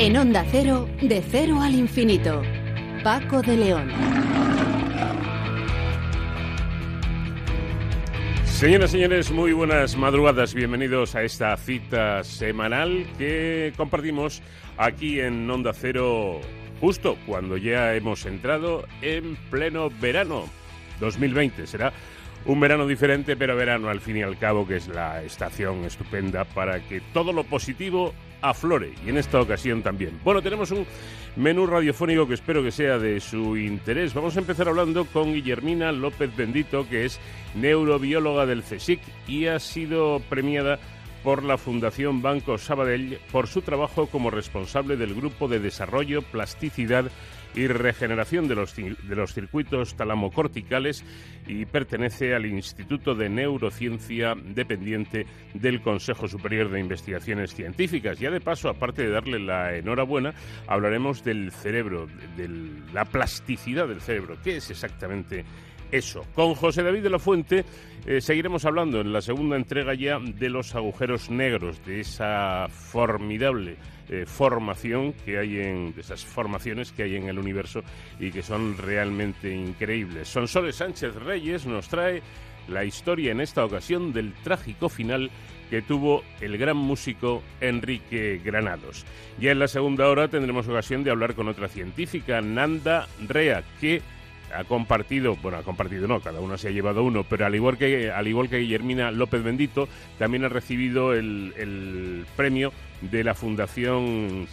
En Onda Cero, de cero al infinito. Paco de León. Señoras y señores, muy buenas madrugadas. Bienvenidos a esta cita semanal que compartimos aquí en Onda Cero justo cuando ya hemos entrado en pleno verano 2020. Será un verano diferente, pero verano al fin y al cabo, que es la estación estupenda para que todo lo positivo aflore. Y en esta ocasión también. Bueno, tenemos un menú radiofónico que espero que sea de su interés. Vamos a empezar hablando con Guillermina López Bendito, que es neurobióloga del CSIC y ha sido premiada por la Fundación Banco Sabadell por su trabajo como responsable del Grupo de Desarrollo, Plasticidad y regeneración de los, de los circuitos talamocorticales y pertenece al Instituto de Neurociencia dependiente del Consejo Superior de Investigaciones Científicas. Ya de paso, aparte de darle la enhorabuena, hablaremos del cerebro, de la plasticidad del cerebro. ¿Qué es exactamente eso. Con José David de la Fuente eh, seguiremos hablando en la segunda entrega ya de los agujeros negros, de esa formidable eh, formación que hay en de esas formaciones que hay en el universo y que son realmente increíbles. Sonsoles Sánchez Reyes nos trae la historia en esta ocasión del trágico final que tuvo el gran músico Enrique Granados. Ya en la segunda hora tendremos ocasión de hablar con otra científica, Nanda Rea, que ha compartido, bueno, ha compartido no, cada uno se ha llevado uno, pero al igual que, al igual que Guillermina López Bendito, también ha recibido el, premio de la Fundación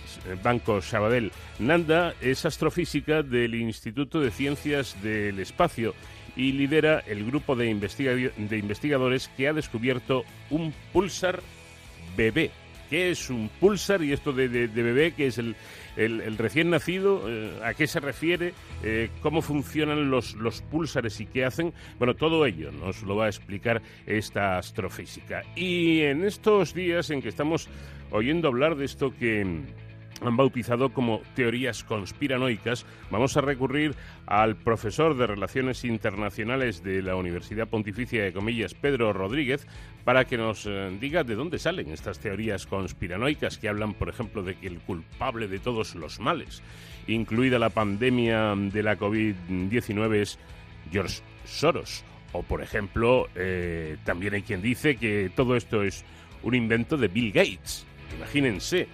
Banco Sabadell. Nanda es astrofísica del Instituto de Ciencias del Espacio y lidera el grupo de, de investigadores que ha descubierto un pulsar bebé. ¿Qué es un pulsar y esto de, bebé? ¿Qué es el, el, recién nacido, eh, a qué se refiere, eh, cómo funcionan los, los púlsares y qué hacen. Bueno, todo ello nos lo va a explicar esta astrofísica. Y en estos días en que estamos oyendo hablar de esto que han bautizado como teorías conspiranoicas, vamos a recurrir al profesor de Relaciones Internacionales de la Universidad Pontificia de Comillas, Pedro Rodríguez, para que nos eh, diga de dónde salen estas teorías conspiranoicas que hablan, por ejemplo, de que el culpable de todos los males, incluida la pandemia de la COVID-19, es George Soros. O, por ejemplo, eh, también hay quien dice que todo esto es un invento de Bill Gates. Imagínense,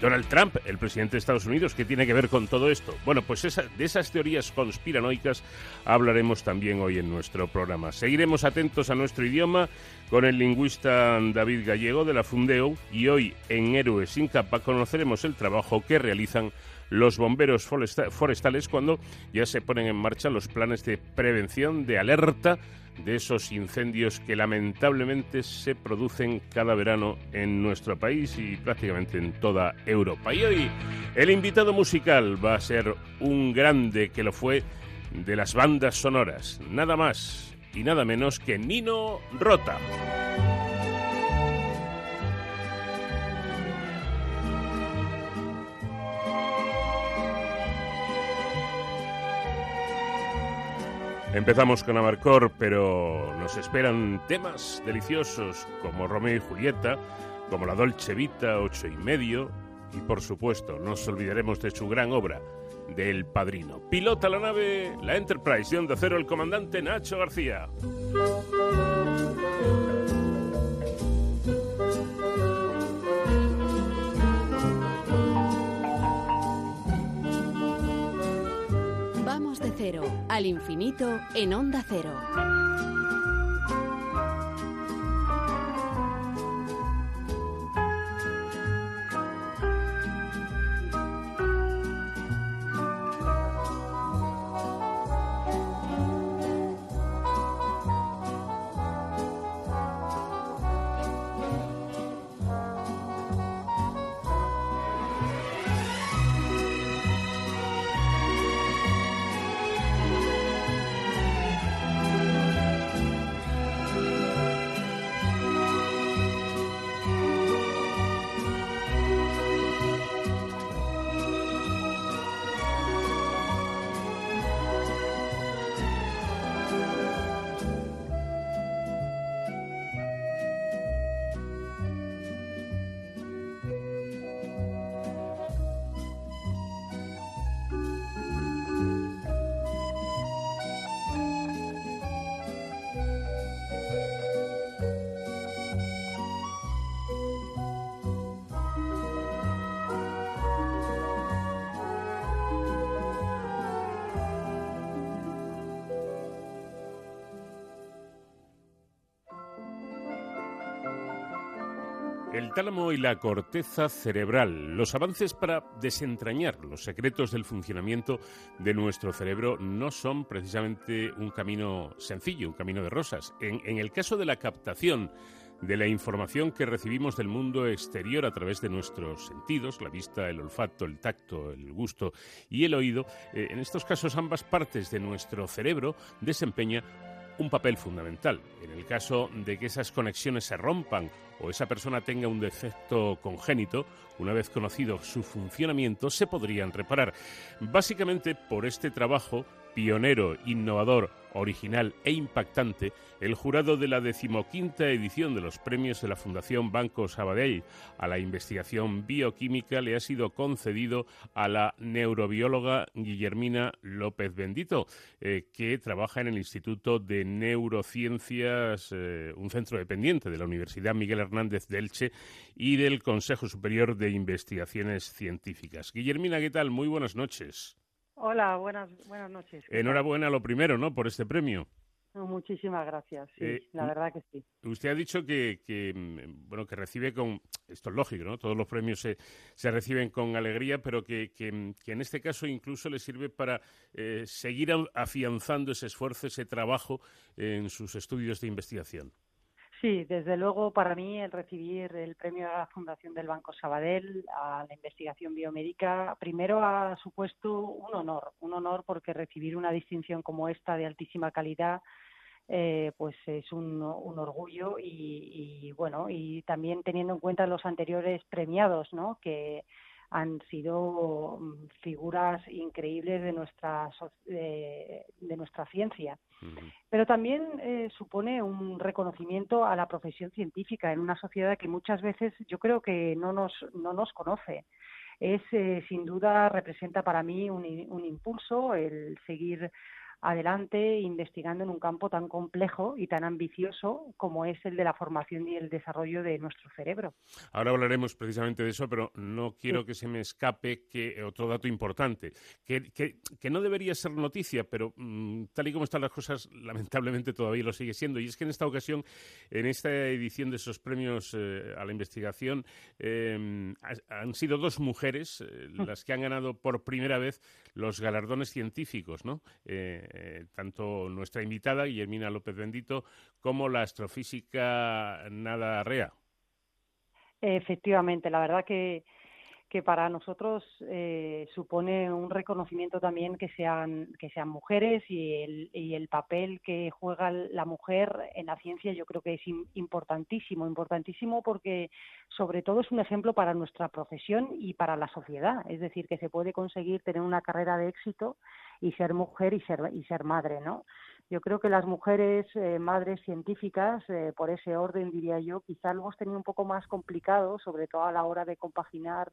Donald Trump, el presidente de Estados Unidos, ¿qué tiene que ver con todo esto? Bueno, pues de esas teorías conspiranoicas hablaremos también hoy en nuestro programa. Seguiremos atentos a nuestro idioma con el lingüista David Gallego de la Fundeo y hoy en Héroes sin capa conoceremos el trabajo que realizan los bomberos forestales cuando ya se ponen en marcha los planes de prevención, de alerta de esos incendios que lamentablemente se producen cada verano en nuestro país y prácticamente en toda Europa. Y hoy el invitado musical va a ser un grande que lo fue de las bandas sonoras, nada más y nada menos que Nino Rota. Empezamos con Amarcor, pero nos esperan temas deliciosos como Romeo y Julieta, como la Dolce Vita, ocho y medio, y por supuesto, no nos olvidaremos de su gran obra, del Padrino. Pilota la nave, la Enterprise de Onda Cero, el comandante Nacho García. Cero al infinito en onda cero. El tálamo y la corteza cerebral, los avances para desentrañar los secretos del funcionamiento de nuestro cerebro no son precisamente un camino sencillo, un camino de rosas. En, el caso de la captación de la información que recibimos del mundo exterior a través de nuestros sentidos, la vista, el olfato, el tacto, el gusto y el oído, eh, en estos casos ambas partes de nuestro cerebro desempeñan un papel fundamental. En el caso de que esas conexiones se rompan o esa persona tenga un defecto congénito, una vez conocido su funcionamiento, se podrían reparar. Básicamente por este trabajo pionero, innovador, original e impactante, el jurado de la decimoquinta edición de los premios de la Fundación Banco Sabadell a la investigación bioquímica le ha sido concedido a la neurobióloga Guillermina López Bendito, eh, que trabaja en el Instituto de Neurociencias, eh, un centro dependiente de la Universidad Miguel Hernández de Elche y del Consejo Superior de Investigaciones Científicas. Guillermina, ¿qué tal? Muy buenas noches. Hola, buenas, buenas noches. Enhorabuena lo primero, ¿no? Por este premio. Muchísimas gracias, sí, eh, la verdad que sí. Usted ha dicho que, que, mm, bueno, que recibe con, esto es lógico, ¿no? Todos los premios se, se reciben con alegría, pero que, que, en este caso incluso le sirve para eh, seguir afianzando ese esfuerzo, ese trabajo en sus estudios de investigación. Sí, desde luego para mí el recibir el premio a la Fundación del Banco Sabadell a la investigación biomédica primero ha supuesto un honor, un honor porque recibir una distinción como esta de altísima calidad eh, pues es un, orgullo y, y, bueno y también teniendo en cuenta los anteriores premiados, ¿no? Que han sido mm, figuras increíbles de nuestra de, nuestra ciencia pero también eh, supone un reconocimiento a la profesión científica en una sociedad que muchas veces yo creo que no nos no nos conoce. Es eh, sin duda representa para mí un, un impulso el seguir adelante investigando en un campo tan complejo y tan ambicioso como es el de la formación y el desarrollo de nuestro cerebro. Ahora hablaremos precisamente de eso, pero no quiero que se me escape que otro dato importante, que, que, no debería ser noticia, pero mm, tal y como están las cosas, lamentablemente todavía lo sigue siendo. Y es que en esta ocasión, en esta edición de esos premios eh, a la investigación, em, han sido dos mujeres eh, mm. las que han ganado por primera vez los galardones científicos, ¿no? Eh, tanto nuestra invitada, Guillermina López Bendito, como la astrofísica Nada Rea. Efectivamente, la verdad que, que para nosotros eh, supone un reconocimiento también que sean, que sean mujeres y el, y el papel que juega la mujer en la ciencia yo creo que es importantísimo, importantísimo porque sobre todo es un ejemplo para nuestra profesión y para la sociedad, es decir, que se puede conseguir tener una carrera de éxito y ser mujer y ser, y ser madre, ¿no? Yo creo que las mujeres eh, madres científicas, eh, por ese orden diría yo, quizá lo hemos tenido un poco más complicado, sobre todo a la hora de compaginar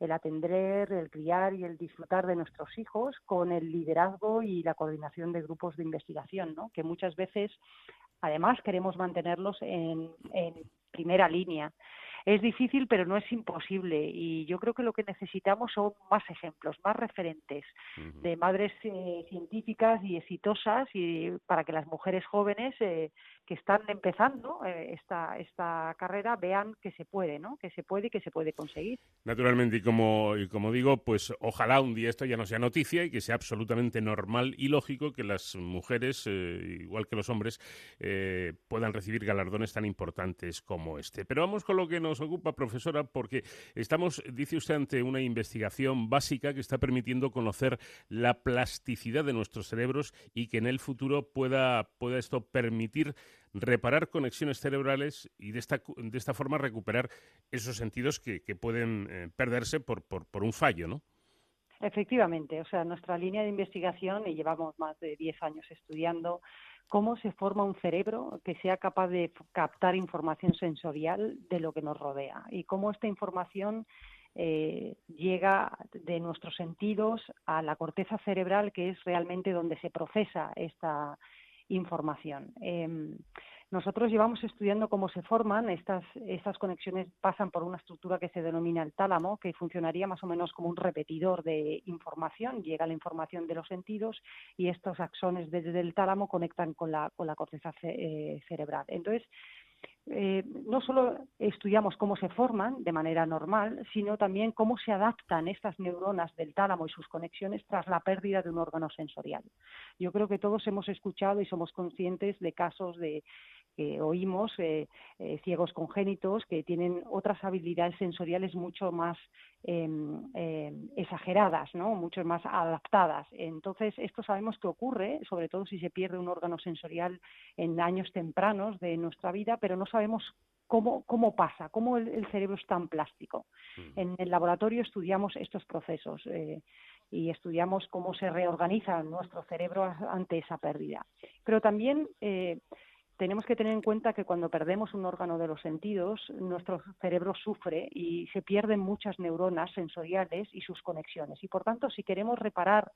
el atender, el criar y el disfrutar de nuestros hijos con el liderazgo y la coordinación de grupos de investigación, ¿no? que muchas veces además queremos mantenerlos en, en primera línea. Es difícil, pero no es imposible. Y yo creo que lo que necesitamos son más ejemplos, más referentes de madres eh, científicas y exitosas y para que las mujeres jóvenes eh, que están empezando eh, esta, esta carrera vean que se puede, ¿no? Que se puede y que se puede conseguir. Naturalmente, y como, y como digo, pues ojalá un día esto ya no sea noticia y que sea absolutamente normal y lógico que las mujeres, igual que los hombres, puedan recibir galardones tan importantes como este. Pero vamos con lo que nos ocupa, profesora, porque estamos, dice usted, ante una investigación básica que está permitiendo conocer la plasticidad de nuestros cerebros y que en el futuro pueda, pueda esto permitir reparar conexiones cerebrales y de esta, de esta forma recuperar esos sentidos que, pueden eh, perderse por, por, por un fallo, ¿no? Efectivamente, o sea, nuestra línea de investigación, y llevamos más de 10 años estudiando cómo se forma un cerebro que sea capaz de captar información sensorial de lo que nos rodea y cómo esta información eh, llega de nuestros sentidos a la corteza cerebral, que es realmente donde se procesa esta información. Em, nosotros llevamos estudiando cómo se forman estas, estas conexiones, pasan por una estructura que se denomina el tálamo, que funcionaría más o menos como un repetidor de información, llega la información de los sentidos y estos axones desde el tálamo conectan con la, con la corteza eh, cerebral. Entonces, eh, no solo estudiamos cómo se forman de manera normal, sino también cómo se adaptan estas neuronas del tálamo y sus conexiones tras la pérdida de un órgano sensorial. Yo creo que todos hemos escuchado y somos conscientes de casos de que oímos, eh, eh, ciegos congénitos que tienen otras habilidades sensoriales mucho más em, em, exageradas, ¿no? mucho más adaptadas. Entonces, esto sabemos que ocurre, sobre todo si se pierde un órgano sensorial en años tempranos de nuestra vida, pero no sabemos Cómo, cómo, pasa, cómo el, cerebro es tan plástico. Mm. En el laboratorio estudiamos estos procesos eh, y estudiamos cómo se reorganiza nuestro cerebro ante esa pérdida. Pero también eh, tenemos que tener en cuenta que cuando perdemos un órgano de los sentidos, nuestro cerebro sufre y se pierden muchas neuronas sensoriales y sus conexiones. Y por tanto, si queremos reparar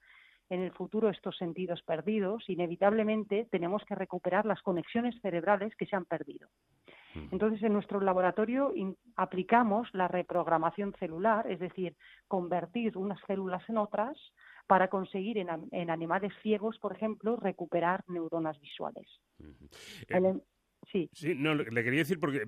en el futuro estos sentidos perdidos, inevitablemente tenemos que recuperar las conexiones cerebrales que se han perdido. Entonces, en nuestro laboratorio aplicamos la reprogramación celular, es decir, convertir unas células en otras para conseguir en, animales ciegos, por ejemplo, recuperar neuronas visuales. Sí. no, le quería decir porque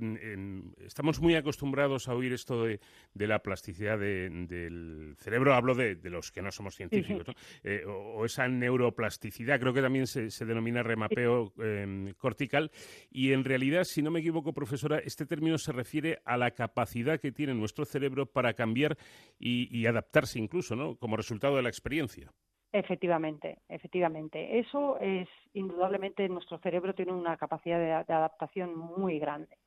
estamos muy acostumbrados a oír esto de, la plasticidad del cerebro, hablo de, los que no somos científicos, eh, o, esa neuroplasticidad, creo que también se, denomina remapeo em, cortical, y en realidad, si no me equivoco, profesora, este término se refiere a la capacidad que tiene nuestro cerebro para cambiar y, y adaptarse incluso, ¿no? Como resultado de la experiencia. Efectivamente, efectivamente. Eso es indudablemente nuestro cerebro tiene una capacidad de, adaptación muy grande.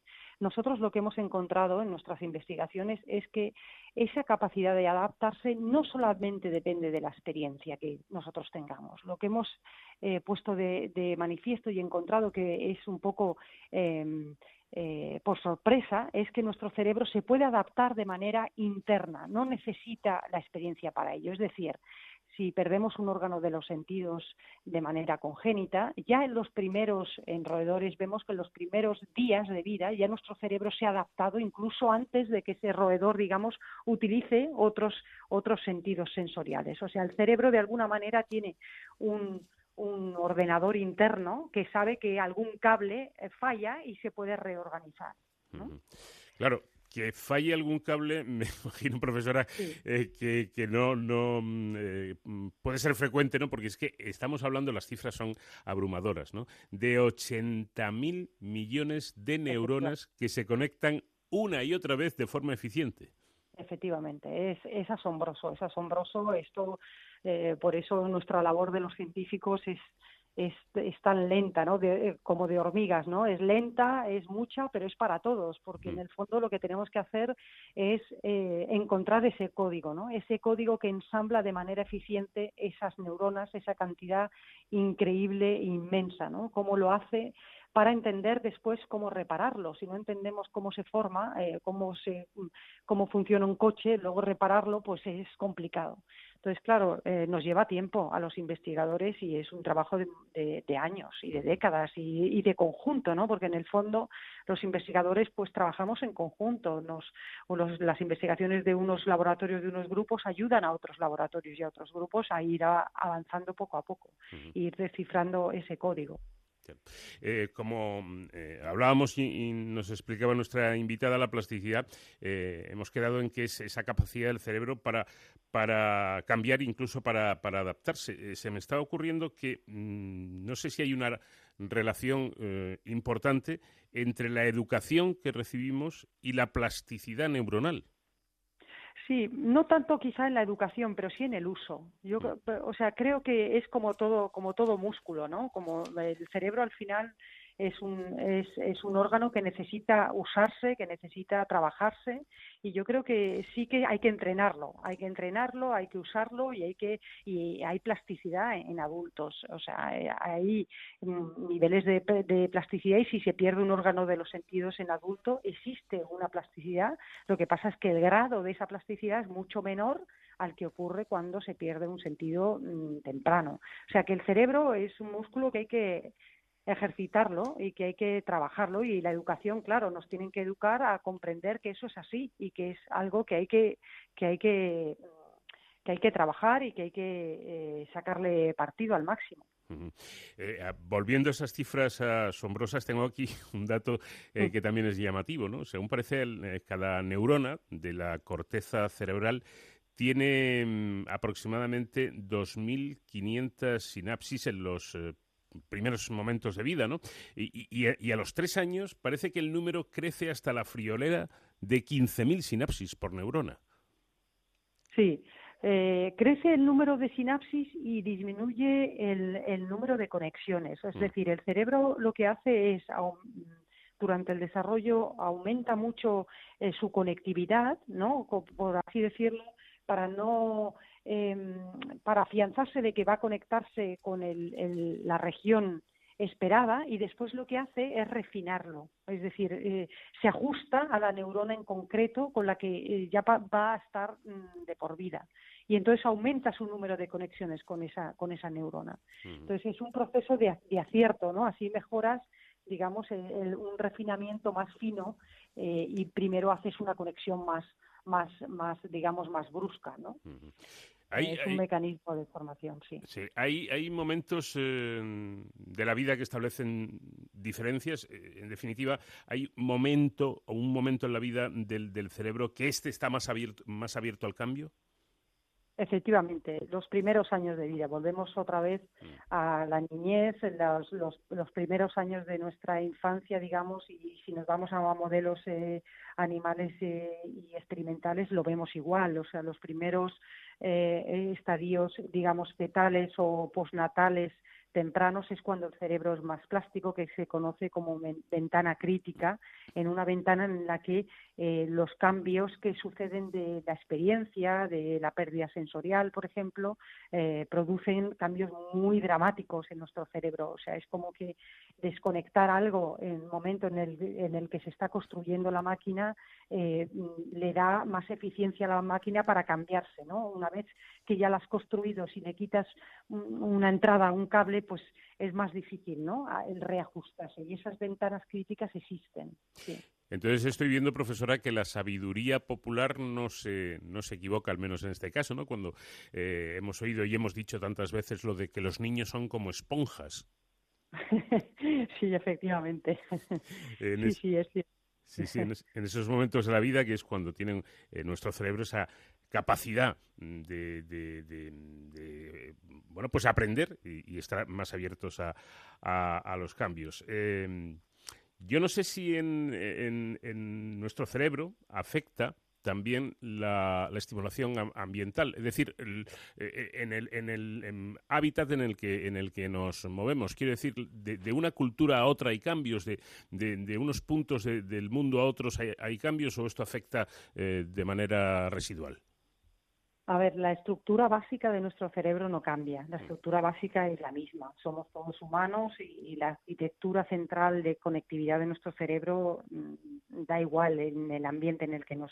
Nosotros lo que hemos encontrado en nuestras investigaciones es que esa capacidad de adaptarse no solamente depende de la experiencia que nosotros tengamos. Lo que hemos eh, puesto de, manifiesto y encontrado que es un poco em, eh, por sorpresa es que nuestro cerebro se puede adaptar de manera interna, no necesita la experiencia para ello. Es decir, si perdemos un órgano de los sentidos de manera congénita, ya en los primeros roedores vemos que en los primeros días de vida ya nuestro cerebro se ha adaptado incluso antes de que ese roedor, digamos, utilice otros, otros sentidos sensoriales. O sea, el cerebro de alguna manera tiene un, ordenador interno que sabe que algún cable eh, falla y se puede reorganizar. Claro, que falle algún cable, me imagino, profesora, eh, que, no, no mm, eh, puede ser frecuente, ¿no? Porque es que estamos hablando, las cifras son abrumadoras, ¿no? De 80.000 millones de neuronas que se conectan una y otra vez de forma eficiente. Efectivamente, es, es asombroso, es asombroso. Esto, eh, por eso nuestra labor de los científicos es es, tan lenta, ¿no? Eh, como de hormigas, ¿no? Es lenta, es mucha, pero es para todos, porque en mm. el fondo lo que tenemos que hacer es eh, encontrar ese código, ¿no? Ese código que ensambla de manera eficiente esas neuronas, esa cantidad increíble, inmensa, ¿no? Cómo lo hace para entender después cómo repararlo. Si no entendemos cómo se forma, eh, cómo, se, cómo funciona un coche, luego repararlo, pues es complicado. Entonces, claro, eh, nos lleva tiempo a los investigadores y es un trabajo de, años y de décadas y, de conjunto, ¿no? Porque en el fondo los investigadores pues trabajamos en conjunto. Nos, las investigaciones de unos laboratorios, de unos grupos, ayudan a otros laboratorios y a otros grupos a ir avanzando poco a poco, e ir descifrando ese código. Eh, como eh, hablábamos y, nos explicaba nuestra invitada la plasticidad, eh, hemos quedado en que es esa capacidad del cerebro para, para cambiar, incluso para, adaptarse. se me está ocurriendo que mm, no sé si hay una relación importante entre la educación que recibimos y la plasticidad neuronal. Sí, no tanto quizá en la educación, pero sí en el uso. Yo, mm. o sea, creo que es como todo, como todo músculo, ¿no? Como el cerebro al final es un, es, es, un órgano que necesita usarse, que necesita trabajarse y yo creo que sí que hay que entrenarlo, hay que entrenarlo, hay que usarlo y hay que y hay plasticidad en, adultos, o sea, hay niveles de, de, plasticidad y si se pierde un órgano de los sentidos en adulto existe una plasticidad, lo que pasa es que el grado de esa plasticidad es mucho menor al que ocurre cuando se pierde un sentido mm, temprano. O sea que el cerebro es un músculo que hay que ejercitarlo y que hay que trabajarlo y la educación, claro, nos tienen que educar a comprender que eso es así y que es algo que hay que que hay que que hay que trabajar y que hay que eh, sacarle partido al máximo. Eh, volviendo a esas cifras asombrosas, tengo aquí un dato eh, mm. que también es llamativo. ¿no? Según parece, eh, cada neurona de la corteza cerebral tiene mm, aproximadamente 2.500 sinapsis en los primeros momentos de vida, ¿no? Y, y, a los tres años parece que el número crece hasta la friolera de 15.000 sinapsis por neurona. Sí, eh, crece el número de sinapsis y disminuye el, número de conexiones. Es mm. decir, el cerebro lo que hace es, durante el desarrollo, aumenta mucho eh, su conectividad, ¿no? Por así decirlo, para no em, para afianzarse de que va a conectarse con la región esperada y después lo que hace es refinarlo, es decir, eh, se ajusta a la neurona en concreto con la que eh, ya va, a estar mm, de por vida y entonces aumenta su número de conexiones con esa con esa neurona. Entonces es un proceso de, acierto, ¿no? Así mejoras digamos un refinamiento más fino eh, y primero haces una conexión más más más digamos más brusca, ¿no? Es un mecanismo de formación, sí. sí. Hay, hay momentos eh, de la vida que establecen diferencias. Eh, en definitiva, hay momento o un momento en la vida del, del cerebro que este está más abierto, más abierto al cambio. Efectivamente, los primeros años de vida. Volvemos otra vez mm. a la niñez, los, los, los primeros años de nuestra infancia, digamos, y si nos vamos a modelos eh, animales eh, y experimentales, lo vemos igual. O sea, los primeros eh, estadios, digamos, fetales o postnatales tempranos es cuando el cerebro es más plástico, que se conoce como ventana crítica, en una ventana en la que eh, los cambios que suceden de la experiencia, de la pérdida sensorial, por ejemplo, eh, producen cambios muy dramáticos en nuestro cerebro. O sea, es como que desconectar algo en el momento en el, en el que se está construyendo la máquina eh, le da más eficiencia a la máquina para cambiarse, ¿no? Una vez que ya la has construido, si le quitas una entrada, un cable, pues es más difícil, ¿no? El reajustarse. Y esas ventanas críticas existen. Entonces estoy viendo, profesora, que la sabiduría popular no se, no se equivoca, al menos en este caso, ¿no? Cuando eh, hemos oído y hemos dicho tantas veces lo de que los niños son como esponjas. sí, efectivamente. sí, sí, es cierto. Sí, sí, en, esos momentos de la vida que es cuando tienen eh, nuestro cerebro esa capacidad de, de, bueno, pues aprender y, estar más abiertos a, a, los cambios. Em, yo no sé si en, en, nuestro cerebro afecta también la, estimulación ambiental, es decir, eh, eh, en el, en el hábitat en el que en el que nos movemos. Quiero decir, de, una cultura a otra hay cambios, de, de, unos puntos del mundo a otros hay, cambios, o esto afecta eh, de manera residual. A ver, la estructura básica de nuestro cerebro no cambia. La estructura básica es la misma. Somos todos humanos y, la arquitectura central de conectividad de nuestro cerebro mm, da igual en el ambiente en el que nos,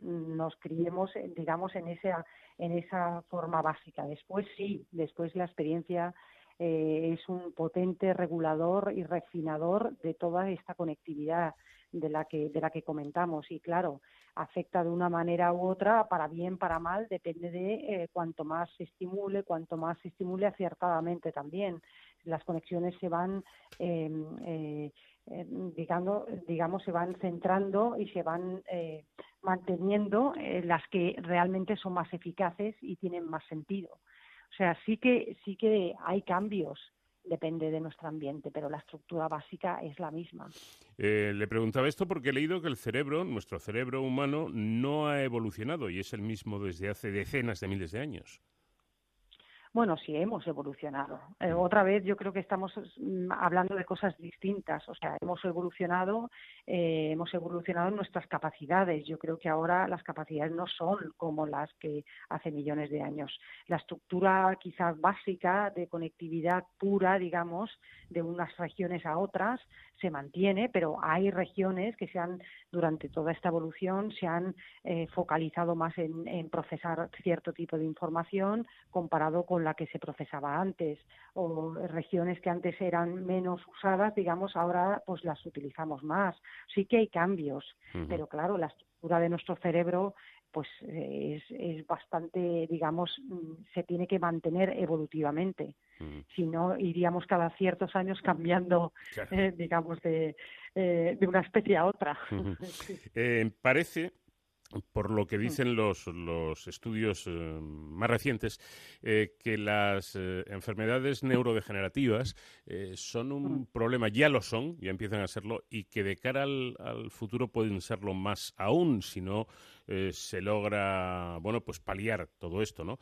nos criemos, digamos, en esa, en esa forma básica. Después sí, después la experiencia eh, es un potente regulador y refinador de toda esta conectividad de la que de la que comentamos. Y claro afecta de una manera u otra para bien para mal depende de eh, cuanto más se estimule cuanto más se estimule acertadamente también. Las conexiones se van em, eh, em, digamos se van centrando y se van eh, manteniendo las que realmente son más eficaces y tienen más sentido. O sea sí que sí que hay cambios depende de nuestro ambiente, pero la estructura básica es la misma. Eh, le preguntaba esto porque he leído que el cerebro, nuestro cerebro humano, no ha evolucionado y es el mismo desde hace decenas de miles de años. Bueno, sí, hemos evolucionado. Eh, otra vez yo creo que estamos mm, hablando de cosas distintas. O sea, hemos evolucionado, eh, hemos evolucionado nuestras capacidades. Yo creo que ahora las capacidades no son como las que hace millones de años. La estructura quizás básica de conectividad pura, digamos, de unas regiones a otras se mantiene, pero hay regiones que se han, durante toda esta evolución, se han eh, focalizado más en procesar cierto tipo de información comparado con la que se procesaba antes o regiones que antes eran menos usadas, digamos, ahora pues las utilizamos más. Sí que hay cambios, pero claro, la estructura de nuestro cerebro pues es, es bastante, digamos, mm, se tiene que mantener evolutivamente. Si no, iríamos cada ciertos años cambiando, eh, digamos, de, eh, de una especie a otra. parece por lo que mm. dicen los, los estudios eh, más recientes, eh, que las eh, enfermedades neurodegenerativas son un mm. problema, ya lo son, ya empiezan a serlo, y que de cara al, al futuro pueden serlo más aún si no se logra, bueno, pues paliar todo esto, ¿no?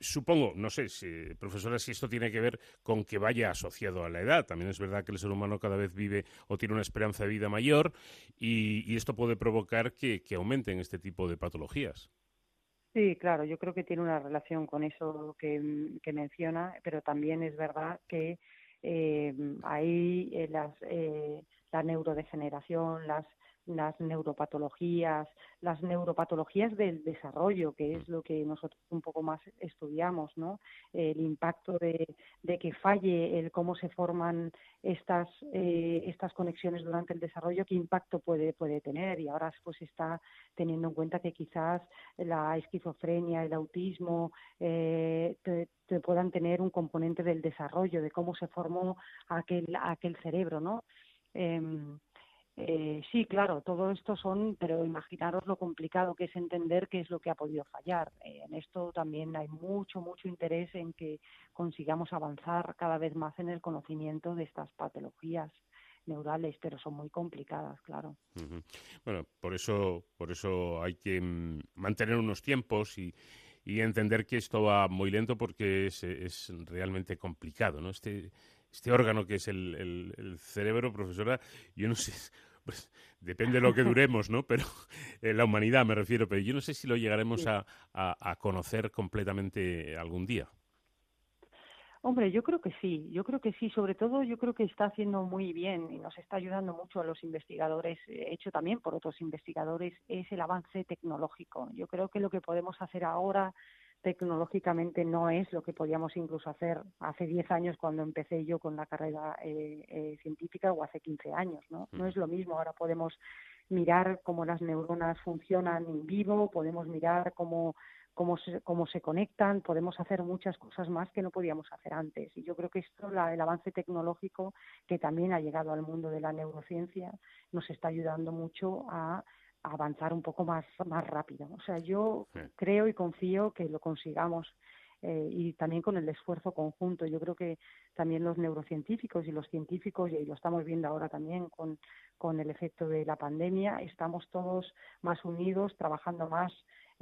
Supongo, no sé, si, profesora, si esto tiene que ver con que vaya asociado a la edad. También es verdad que el ser humano cada vez vive o tiene una esperanza de vida mayor y, esto puede provocar que, aumenten este tipo de patologías. Sí, claro, yo creo que tiene una relación con eso que, menciona, pero también es verdad que eh, ahí eh, las, eh, la neurodegeneración, las las neuropatologías, las neuropatologías del desarrollo, que es lo que nosotros un poco más estudiamos, ¿no? El impacto de, que falle el cómo se forman estas eh, estas conexiones durante el desarrollo, qué impacto puede puede tener y ahora pues está teniendo en cuenta que quizás la esquizofrenia, el autismo eh, puedan tener un componente del desarrollo, de cómo se formó aquel aquel cerebro, ¿no? Em, eh, sí, claro, todo esto son, pero imaginaros lo complicado que es entender qué es lo que ha podido fallar. Eh, en esto también hay mucho, mucho interés en que consigamos avanzar cada vez más en el conocimiento de estas patologías neurales, pero son muy complicadas, claro. Bueno, por eso, por eso hay que mm, mantener unos tiempos y, entender que esto va muy lento porque es, realmente complicado, ¿no? Este, este órgano que es el, el cerebro, profesora, yo no sé, pues depende de lo que duremos, ¿no? Pero en la humanidad me refiero, pero yo no sé si lo llegaremos a, conocer completamente algún día. Hombre, yo creo que sí, yo creo que sí, sobre todo yo creo que está haciendo muy bien y nos está ayudando mucho a los investigadores, hecho también por otros investigadores, es el avance tecnológico. Yo creo que lo que podemos hacer ahora tecnológicamente no es lo que podíamos incluso hacer hace 10 años cuando empecé yo con la carrera eh, eh, científica o hace 15 años, ¿no? No es lo mismo, ahora podemos mirar cómo las neuronas funcionan en vivo, podemos mirar cómo cómo se, cómo se conectan, podemos hacer muchas cosas más que no podíamos hacer antes. Y yo creo que esto, la, el avance tecnológico que también ha llegado al mundo de la neurociencia, nos está ayudando mucho a avanzar un poco más, más rápido. O sea, yo creo y confío que lo consigamos eh, y también con el esfuerzo conjunto. Yo creo que también los neurocientíficos y los científicos, y lo estamos viendo ahora también con, con el efecto de la pandemia, estamos todos más unidos, trabajando más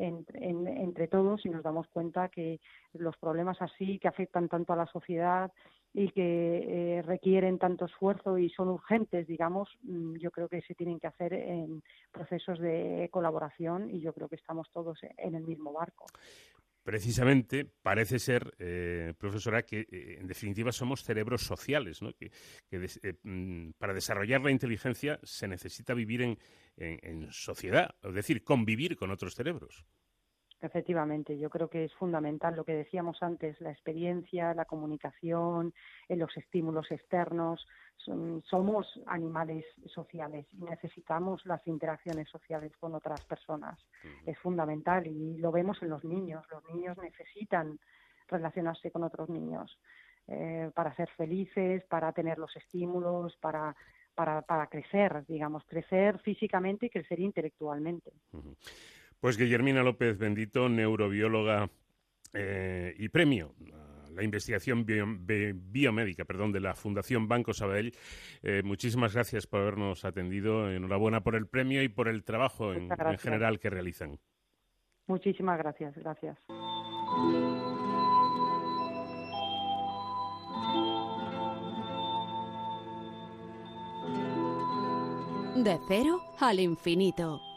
entre todos y nos damos cuenta que los problemas así que afectan tanto a la sociedad y que eh, requieren tanto esfuerzo y son urgentes, digamos, mm, yo creo que se tienen que hacer en procesos de colaboración y yo creo que estamos todos en el mismo barco. Precisamente parece ser, eh, profesora, que eh, en definitiva somos cerebros sociales, ¿no? que, mm, para desarrollar la inteligencia se necesita vivir en sociedad, es decir, convivir con otros cerebros. Efectivamente, yo creo que es fundamental lo que decíamos antes, la experiencia, la comunicación, eh, los estímulos externos. somos animales sociales y necesitamos las interacciones sociales con otras personas. Es fundamental y lo vemos en los niños. Los niños necesitan relacionarse con otros niños eh, para ser felices, para tener los estímulos, para, para, para crecer, digamos, crecer físicamente y crecer intelectualmente. Pues Guillermina López Bendito, neurobióloga eh, y premio a la investigación biomédica perdón, de la Fundación Banco Sabadell. Eh, muchísimas gracias por habernos atendido. Enhorabuena por el premio y por el trabajo en, en general que realizan. Muchísimas gracias. Gracias. De cero al infinito.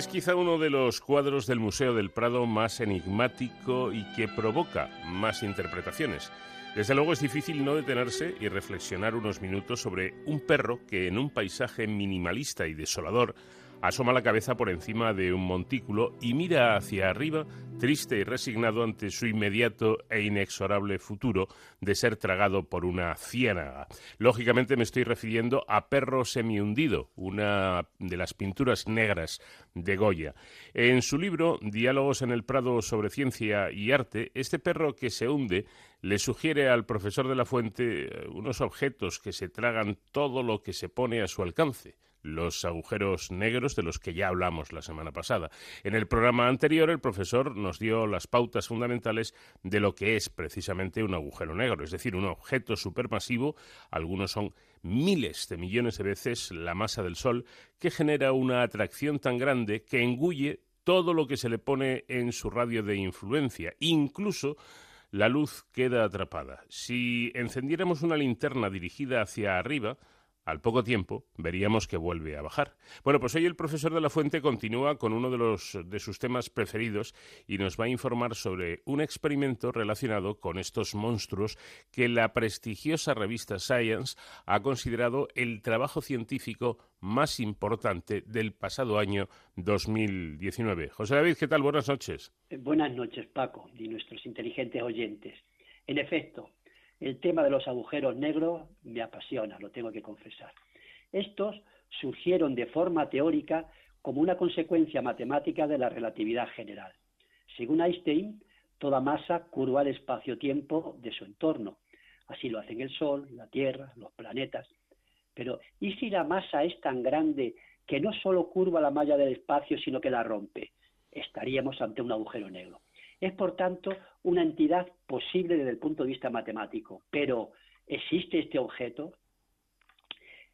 Es quizá uno de los cuadros del Museo del Prado más enigmático y que provoca más interpretaciones. Desde luego es difícil no detenerse y reflexionar unos minutos sobre un perro que en un paisaje minimalista y desolador asoma la cabeza por encima de un montículo y mira hacia arriba, triste y resignado ante su inmediato e inexorable futuro de ser tragado por una ciénaga. Lógicamente me estoy refiriendo a Perro Semihundido, una de las pinturas negras de Goya. En su libro Diálogos en el Prado sobre Ciencia y Arte, este perro que se hunde le sugiere al profesor de la fuente eh, unos objetos que se tragan todo lo que se pone a su alcance los agujeros negros de los que ya hablamos la semana pasada. En el programa anterior el profesor nos dio las pautas fundamentales de lo que es precisamente un agujero negro, es decir, un objeto supermasivo, algunos son miles de millones de veces la masa del Sol, que genera una atracción tan grande que engulle todo lo que se le pone en su radio de influencia, incluso la luz queda atrapada. Si encendiéramos una linterna dirigida hacia arriba, al poco tiempo veríamos que vuelve a bajar. Bueno, pues hoy el profesor de la Fuente continúa con uno de, los, de sus temas preferidos y nos va a informar sobre un experimento relacionado con estos monstruos que la prestigiosa revista Science ha considerado el trabajo científico más importante del pasado año 2019. José David, ¿qué tal? Buenas noches. Eh, buenas noches, Paco, y nuestros inteligentes oyentes. En efecto, el tema de los agujeros negros me apasiona, lo tengo que confesar. Estos surgieron de forma teórica como una consecuencia matemática de la relatividad general. Según Einstein, toda masa curva el espacio-tiempo de su entorno. Así lo hacen el Sol, la Tierra, los planetas. Pero, ¿y si la masa es tan grande que no solo curva la malla del espacio, sino que la rompe? Estaríamos ante un agujero negro. Es, por tanto, una entidad posible desde el punto de vista matemático. Pero, ¿existe este objeto?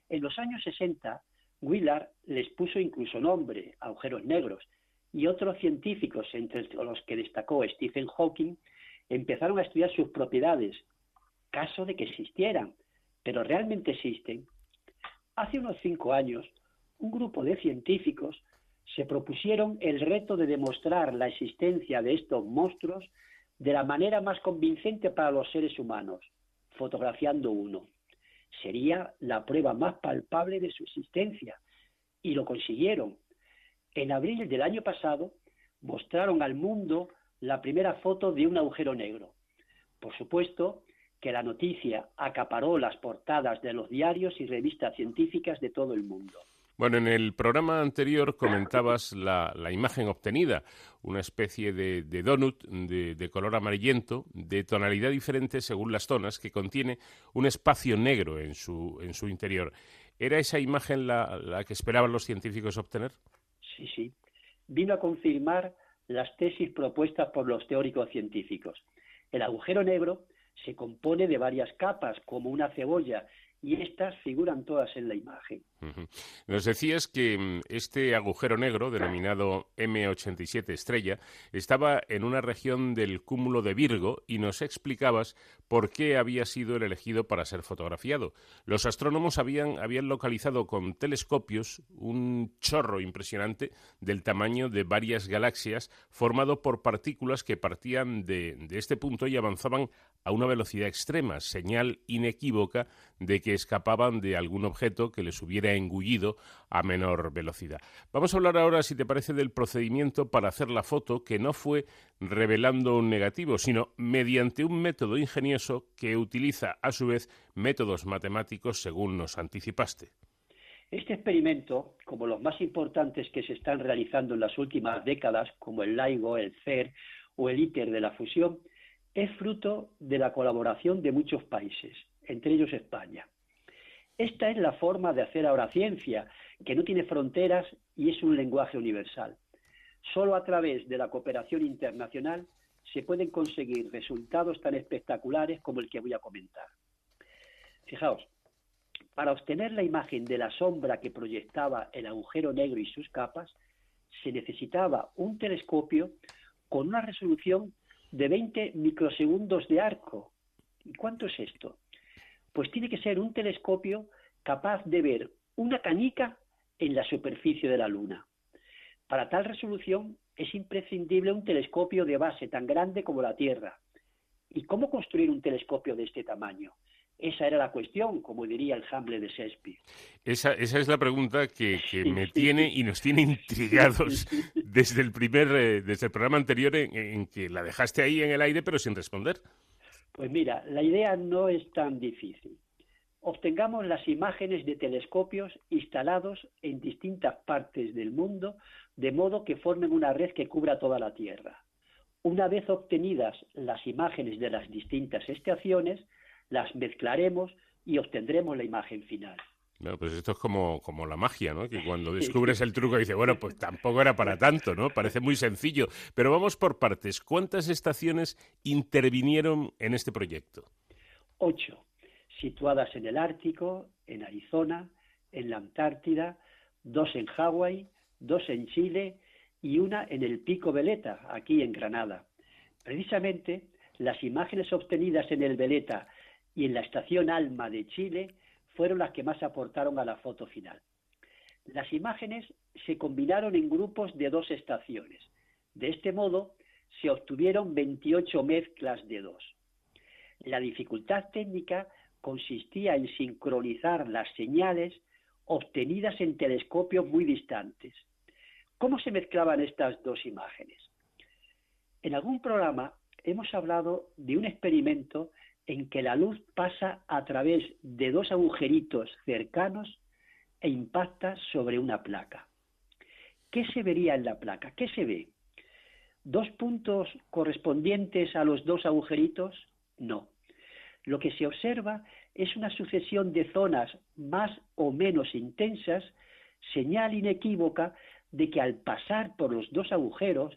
En los años 60, Willard les puso incluso nombre, agujeros negros, y otros científicos, entre los que destacó Stephen Hawking, empezaron a estudiar sus propiedades, caso de que existieran, pero realmente existen. Hace unos cinco años, un grupo de científicos se propusieron el reto de demostrar la existencia de estos monstruos de la manera más convincente para los seres humanos, fotografiando uno. Sería la prueba más palpable de su existencia. Y lo consiguieron. En abril del año pasado mostraron al mundo la primera foto de un agujero negro. Por supuesto que la noticia acaparó las portadas de los diarios y revistas científicas de todo el mundo. Bueno, en el programa anterior comentabas la, imagen obtenida, una especie de, donut de, color amarillento, de tonalidad diferente según las zonas, que contiene un espacio negro en su, en su interior. ¿Era esa imagen la, la que esperaban los científicos obtener? Sí, sí. Vino a confirmar las tesis propuestas por los teóricos científicos. El agujero negro se compone de varias capas, como una cebolla, y estas figuran todas en la imagen. Nos decías que mm, este agujero negro, denominado M87 estrella, estaba en una región del cúmulo de Virgo y nos explicabas por qué había sido el elegido para ser fotografiado. Los astrónomos habían, habían localizado con telescopios un chorro impresionante del tamaño de varias galaxias formado por partículas que partían de, de este punto y avanzaban a una velocidad extrema, señal inequívoca de que escapaban de algún objeto que les hubiera engullido a menor velocidad. Vamos a hablar ahora, si te parece, del procedimiento para hacer la foto, que no fue revelando un negativo, sino mediante un método ingenioso que utiliza, a su vez, métodos matemáticos, según nos anticipaste. Este experimento, como los más importantes que se están realizando en las últimas décadas, como el LIGO, el CER o el ITER de la fusión, es fruto de la colaboración de muchos países, entre ellos España. Esta es la forma de hacer ahora ciencia, que no tiene fronteras y es un lenguaje universal. Solo a través de la cooperación internacional se pueden conseguir resultados tan espectaculares como el que voy a comentar. Fijaos, para obtener la imagen de la sombra que proyectaba el agujero negro y sus capas, se necesitaba un telescopio con una resolución de 20 microsegundos de arco. ¿Y cuánto es esto? pues tiene que ser un telescopio capaz de ver una canica en la superficie de la Luna. Para tal resolución es imprescindible un telescopio de base tan grande como la Tierra. ¿Y cómo construir un telescopio de este tamaño? Esa era la cuestión, como diría el Hamlet de Shakespeare. Esa, esa es la pregunta que, me tiene y nos tiene intrigados desde el primer, eh, desde el programa anterior en, que la dejaste ahí en el aire pero sin responder. Pues mira, la idea no es tan difícil. Obtengamos las imágenes de telescopios instalados en distintas partes del mundo, de modo que formen una red que cubra toda la Tierra. Una vez obtenidas las imágenes de las distintas estaciones, las mezclaremos y obtendremos la imagen final. No, pues esto es como, como la magia, ¿no? Que cuando descubres el truco dices, bueno, pues tampoco era para tanto, ¿no? Parece muy sencillo. Pero vamos por partes. ¿Cuántas estaciones intervinieron en este proyecto? Ocho, situadas en el Ártico, en Arizona, en la Antártida, dos en Hawái, dos en Chile y una en el Pico Veleta, aquí en Granada. Precisamente, las imágenes obtenidas en el Veleta y en la estación Alma de Chile fueron las que más aportaron a la foto final. Las imágenes se combinaron en grupos de dos estaciones. De este modo, se obtuvieron 28 mezclas de dos. La dificultad técnica consistía en sincronizar las señales obtenidas en telescopios muy distantes. ¿Cómo se mezclaban estas dos imágenes? En algún programa hemos hablado de un experimento en que la luz pasa a través de dos agujeritos cercanos e impacta sobre una placa. ¿Qué se vería en la placa? ¿Qué se ve? ¿Dos puntos correspondientes a los dos agujeritos? No. Lo que se observa es una sucesión de zonas más o menos intensas, señal inequívoca de que al pasar por los dos agujeros,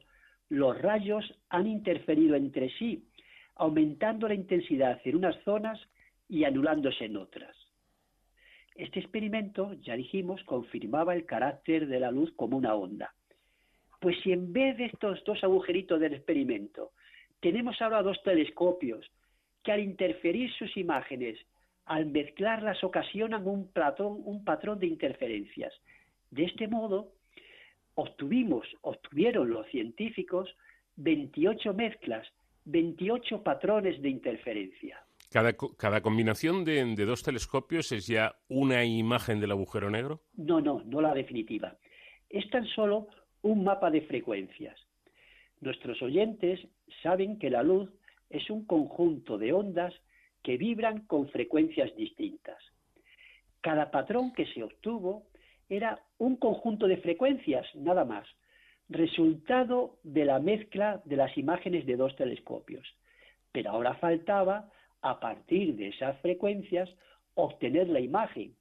los rayos han interferido entre sí aumentando la intensidad en unas zonas y anulándose en otras. Este experimento, ya dijimos, confirmaba el carácter de la luz como una onda. Pues si en vez de estos dos agujeritos del experimento tenemos ahora dos telescopios que al interferir sus imágenes, al mezclarlas ocasionan un patrón, un patrón de interferencias. De este modo, obtuvimos, obtuvieron los científicos 28 mezclas 28 patrones de interferencia. ¿Cada, cada combinación de, de, dos telescopios es ya una imagen del agujero negro? No, no, no la definitiva. Es tan solo un mapa de frecuencias. Nuestros oyentes saben que la luz es un conjunto de ondas que vibran con frecuencias distintas. Cada patrón que se obtuvo era un conjunto de frecuencias, nada más, resultado de la mezcla de las imágenes de dos telescopios. Pero ahora faltaba, a partir de esas frecuencias, obtener la imagen.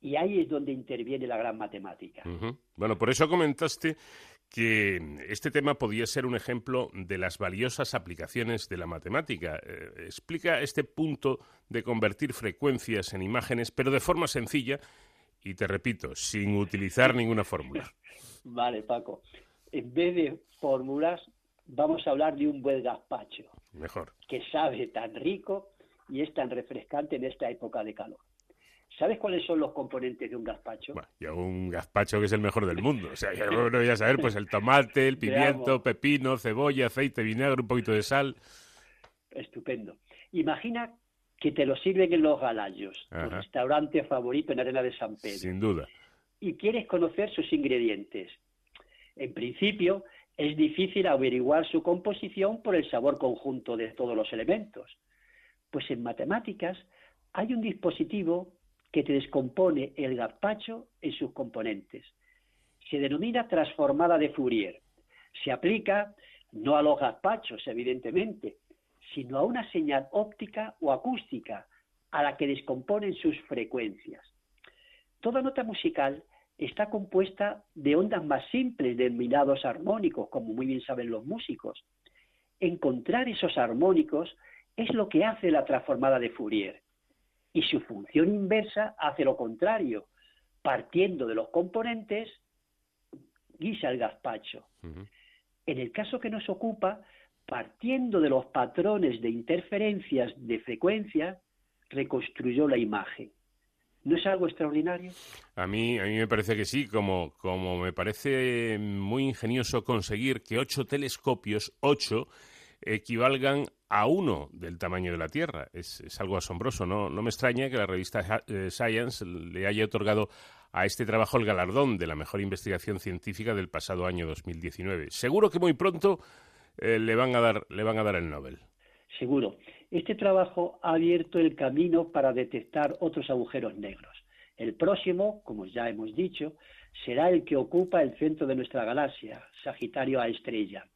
Y ahí es donde interviene la gran matemática. Bueno, por eso comentaste que este tema podía ser un ejemplo de las valiosas aplicaciones de la matemática. Eh, explica este punto de convertir frecuencias en imágenes, pero de forma sencilla y, te repito, sin utilizar ninguna fórmula. Vale, Paco en vez de fórmulas, vamos a hablar de un buen gazpacho. Mejor. Que sabe tan rico y es tan refrescante en esta época de calor. ¿Sabes cuáles son los componentes de un gazpacho? Bueno, y un gazpacho que es el mejor del mundo. O sea, yo no voy a saber, pues el tomate, el pimiento, pepino, cebolla, aceite, vinagre, un poquito de sal. Estupendo. Imagina que te lo sirven en Los Galayos, tu restaurante favorito en Arena de San Pedro. Sin duda. Y quieres conocer sus ingredientes. En principio, es difícil averiguar su composición por el sabor conjunto de todos los elementos. Pues en matemáticas hay un dispositivo que te descompone el gazpacho en sus componentes. Se denomina transformada de Fourier. Se aplica no a los gazpachos, evidentemente, sino a una señal óptica o acústica a la que descomponen sus frecuencias. Toda nota musical está compuesta de ondas más simples denominados armónicos, como muy bien saben los músicos. Encontrar esos armónicos es lo que hace la transformada de Fourier. Y su función inversa hace lo contrario. Partiendo de los componentes, guisa el gazpacho. En el caso que nos ocupa, partiendo de los patrones de interferencias de frecuencia, reconstruyó la imagen. ¿No es algo extraordinario? A mí, a mí me parece que sí, como, como me parece muy ingenioso conseguir que ocho telescopios, ocho, equivalgan a uno del tamaño de la Tierra. Es, es algo asombroso. ¿no? no me extraña que la revista eh, Science le haya otorgado a este trabajo el galardón de la mejor investigación científica del pasado año 2019. Seguro que muy pronto eh, le, van a dar, le van a dar el Nobel. Seguro. Este trabajo ha abierto el camino para detectar otros agujeros negros. El próximo, como ya hemos dicho, será el que ocupa el centro de nuestra galaxia, Sagitario A estrella.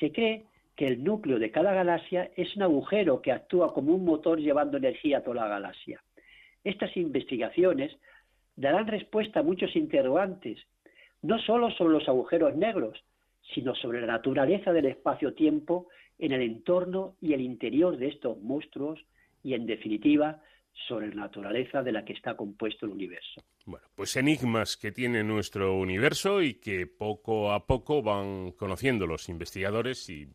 Se cree que el núcleo de cada galaxia es un agujero que actúa como un motor llevando energía a toda la galaxia. Estas investigaciones darán respuesta a muchos interrogantes, no solo sobre los agujeros negros, sino sobre la naturaleza del espacio-tiempo en el entorno y el interior de estos monstruos y, en definitiva, sobre la naturaleza de la que está compuesto el universo. Bueno, pues enigmas que tiene nuestro universo y que poco a poco van conociendo los investigadores y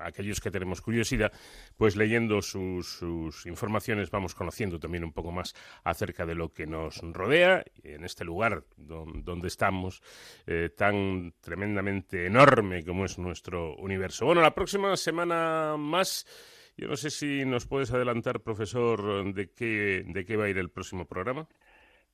aquellos que tenemos curiosidad, pues leyendo sus, informaciones vamos conociendo también un poco más acerca de lo que nos rodea en este lugar donde, estamos, eh, tan tremendamente enorme como es nuestro universo. Bueno, la próxima semana más. Yo no sé si nos puedes adelantar, profesor, de qué, de qué va a ir el próximo programa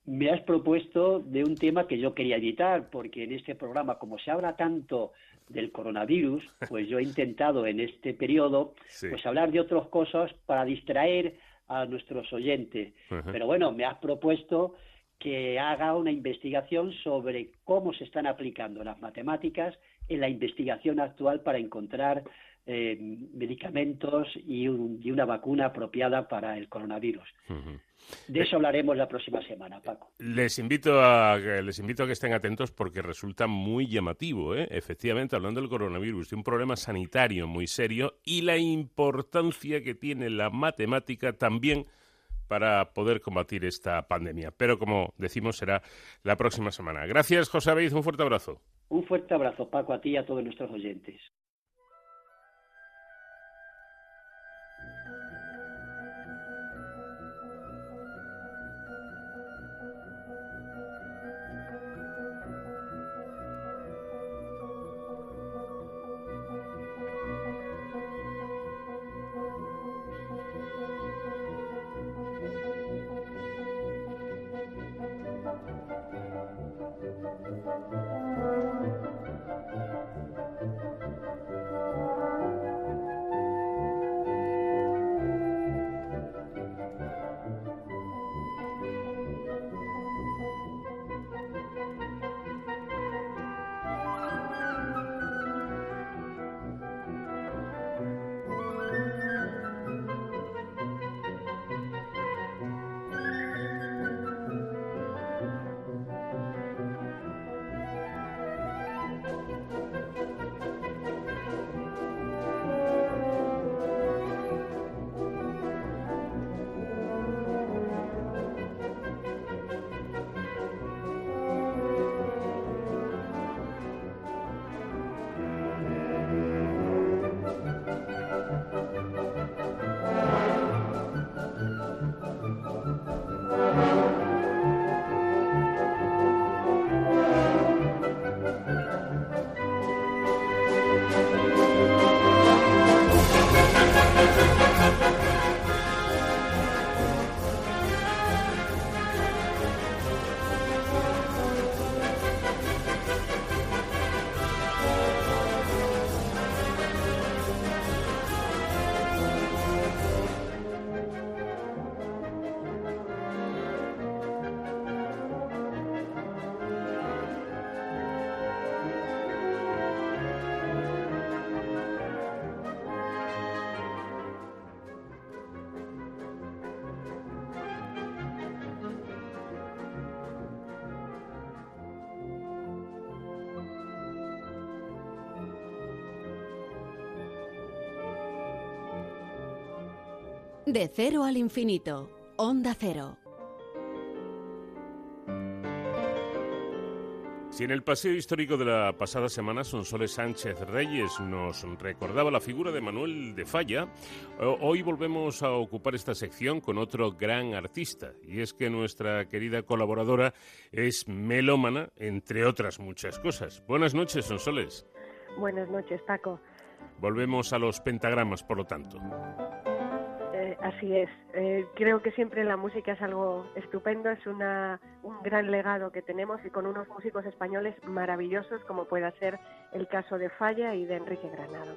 me has propuesto de un tema que yo quería evitar, porque en este programa, como se habla tanto del coronavirus, pues yo he intentado en este periodo pues hablar de otras cosas para distraer a nuestros oyentes. Pero bueno, me has propuesto que haga una investigación sobre cómo se están aplicando las matemáticas en la investigación actual para encontrar eh, medicamentos y, una vacuna apropiada para el coronavirus. De eso hablaremos la próxima semana, Paco. Les invito a, les invito a que estén atentos porque resulta muy llamativo, ¿eh? efectivamente, hablando del coronavirus, de un problema sanitario muy serio y la importancia que tiene la matemática también para poder combatir esta pandemia. Pero como decimos, será la próxima semana. Gracias, José Abeiz, un fuerte abrazo. Un fuerte abrazo, Paco, a ti y a todos nuestros oyentes. De cero al infinito, Onda Cero. Si en el paseo histórico de la pasada semana Sonsoles Sánchez Reyes nos recordaba la figura de Manuel de Falla, hoy volvemos a ocupar esta sección con otro gran artista, y es que nuestra querida colaboradora es melómana, entre otras muchas cosas. Buenas noches, Sonsoles. Buenas noches, Paco. Volvemos a los pentagramas, por lo tanto. Así es. Eh, creo que siempre la música es algo estupendo, es una, un gran legado que tenemos y con unos músicos españoles maravillosos como pueda ser el caso de Falla y de Enrique Granados.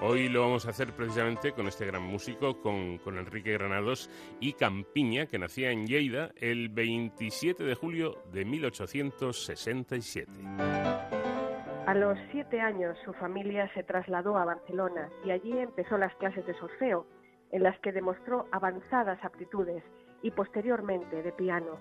Hoy lo vamos a hacer precisamente con este gran músico, con, con Enrique Granados y Campiña, que nacía en Lleida el 27 de julio de 1867. A los siete años su familia se trasladó a Barcelona y allí empezó las clases de solfeo en las que demostró avanzadas aptitudes y posteriormente de piano.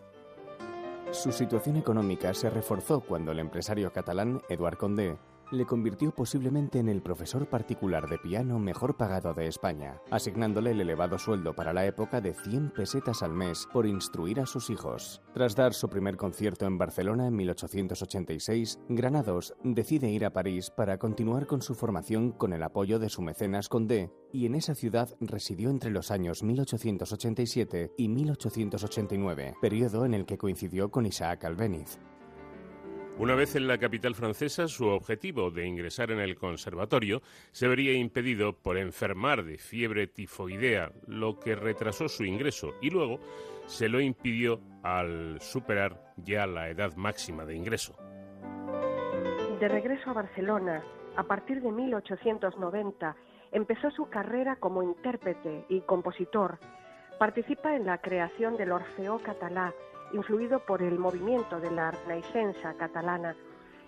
Su situación económica se reforzó cuando el empresario catalán Eduard Condé le convirtió posiblemente en el profesor particular de piano mejor pagado de España, asignándole el elevado sueldo para la época de 100 pesetas al mes por instruir a sus hijos. Tras dar su primer concierto en Barcelona en 1886, Granados decide ir a París para continuar con su formación con el apoyo de su mecenas Condé, y en esa ciudad residió entre los años 1887 y 1889, periodo en el que coincidió con Isaac Albéniz. Una vez en la capital francesa, su objetivo de ingresar en el conservatorio se vería impedido por enfermar de fiebre tifoidea, lo que retrasó su ingreso y luego se lo impidió al superar ya la edad máxima de ingreso. De regreso a Barcelona, a partir de 1890, empezó su carrera como intérprete y compositor. Participa en la creación del Orfeo Catalá, influido por el movimiento de la Renaixença catalana.